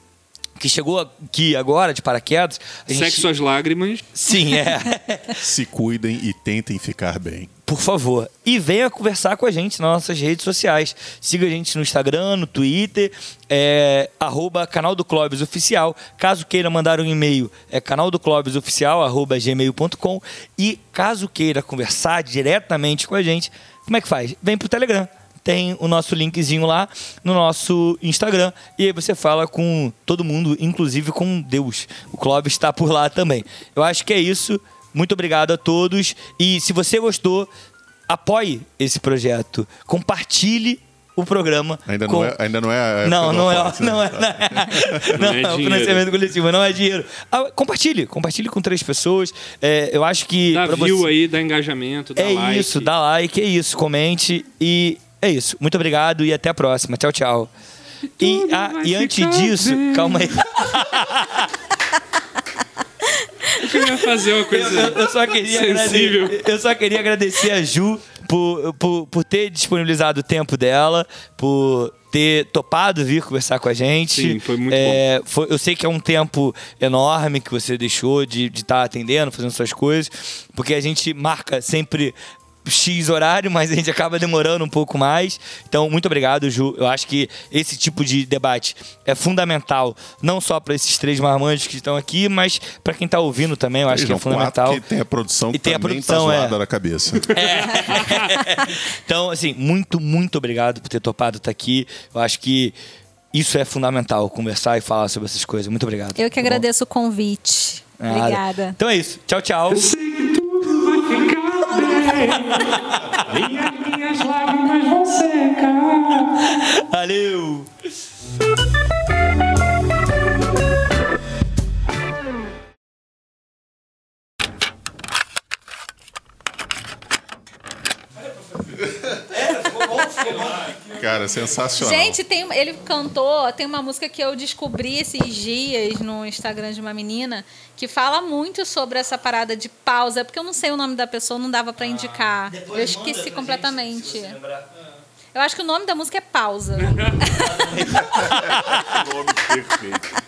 que chegou aqui agora de paraquedas, gente...
Sexo às lágrimas.
Sim, é.
Se cuidem e tentem ficar bem.
Por favor. E venha conversar com a gente nas nossas redes sociais. Siga a gente no Instagram, no Twitter, é, arroba canal do Clóvis Oficial. Caso queira mandar um e-mail, é canal do Clóvis Oficial, arroba gmail.com. E caso queira conversar diretamente com a gente, como é que faz? Vem pro Telegram. Tem o nosso linkzinho lá no nosso Instagram. E aí você fala com todo mundo, inclusive com Deus. O Clóvis está por lá também. Eu acho que é isso. Muito obrigado a todos. E se você gostou, apoie esse projeto. Compartilhe o programa.
Ainda,
com-
não, é, ainda não é
Não, não é,
alface, né?
não é, não é, não
é
é o financiamento coletivo, não é dinheiro. Ah, compartilhe, compartilhe com três pessoas. É, eu acho que
Dá view
você-
aí, dá engajamento, dá
é
like.
isso, dá like, é isso, comente e é isso. Muito obrigado e até a próxima. Tchau, tchau. E,
tudo
ah, e antes disso,
bem.
calma aí.
Eu queria fazer uma coisa
Eu, eu só queria
sensível.
agradecer, eu só queria agradecer a Ju por, por, por ter disponibilizado o tempo dela, por ter topado vir conversar com a gente.
Sim, foi muito
é, foi- eu sei que é um tempo enorme que você deixou de estar atendendo, fazendo suas coisas, porque a gente marca sempre X horário, mas a gente acaba demorando um pouco mais. Então, muito obrigado, Ju. Eu acho que esse tipo de debate é fundamental, não só para esses três marmanjos que estão aqui, mas para quem está ouvindo também, eu acho que é fundamental.
que tem a produção
E
que
tem a
também
produção,
tá
é.
zoada na cabeça.
então, assim, muito, muito obrigado por ter topado estar aqui. Eu acho que isso é fundamental, conversar e falar sobre essas coisas. Muito obrigado.
Eu que
tá bom?
agradeço o convite.
Nada.
Obrigada.
Então é isso. Tchau, tchau.
As minhas lágrimas vão secar.
Valeu!
Cara, sensacional.
Gente, tem, ele cantou, tem uma música que eu descobri esses dias no Instagram de uma menina que fala muito sobre essa parada de pausa, porque eu não sei o nome da pessoa, não dava pra indicar. eu esqueci completamente. Eu acho que o nome da música é Pausa.
nome perfeito.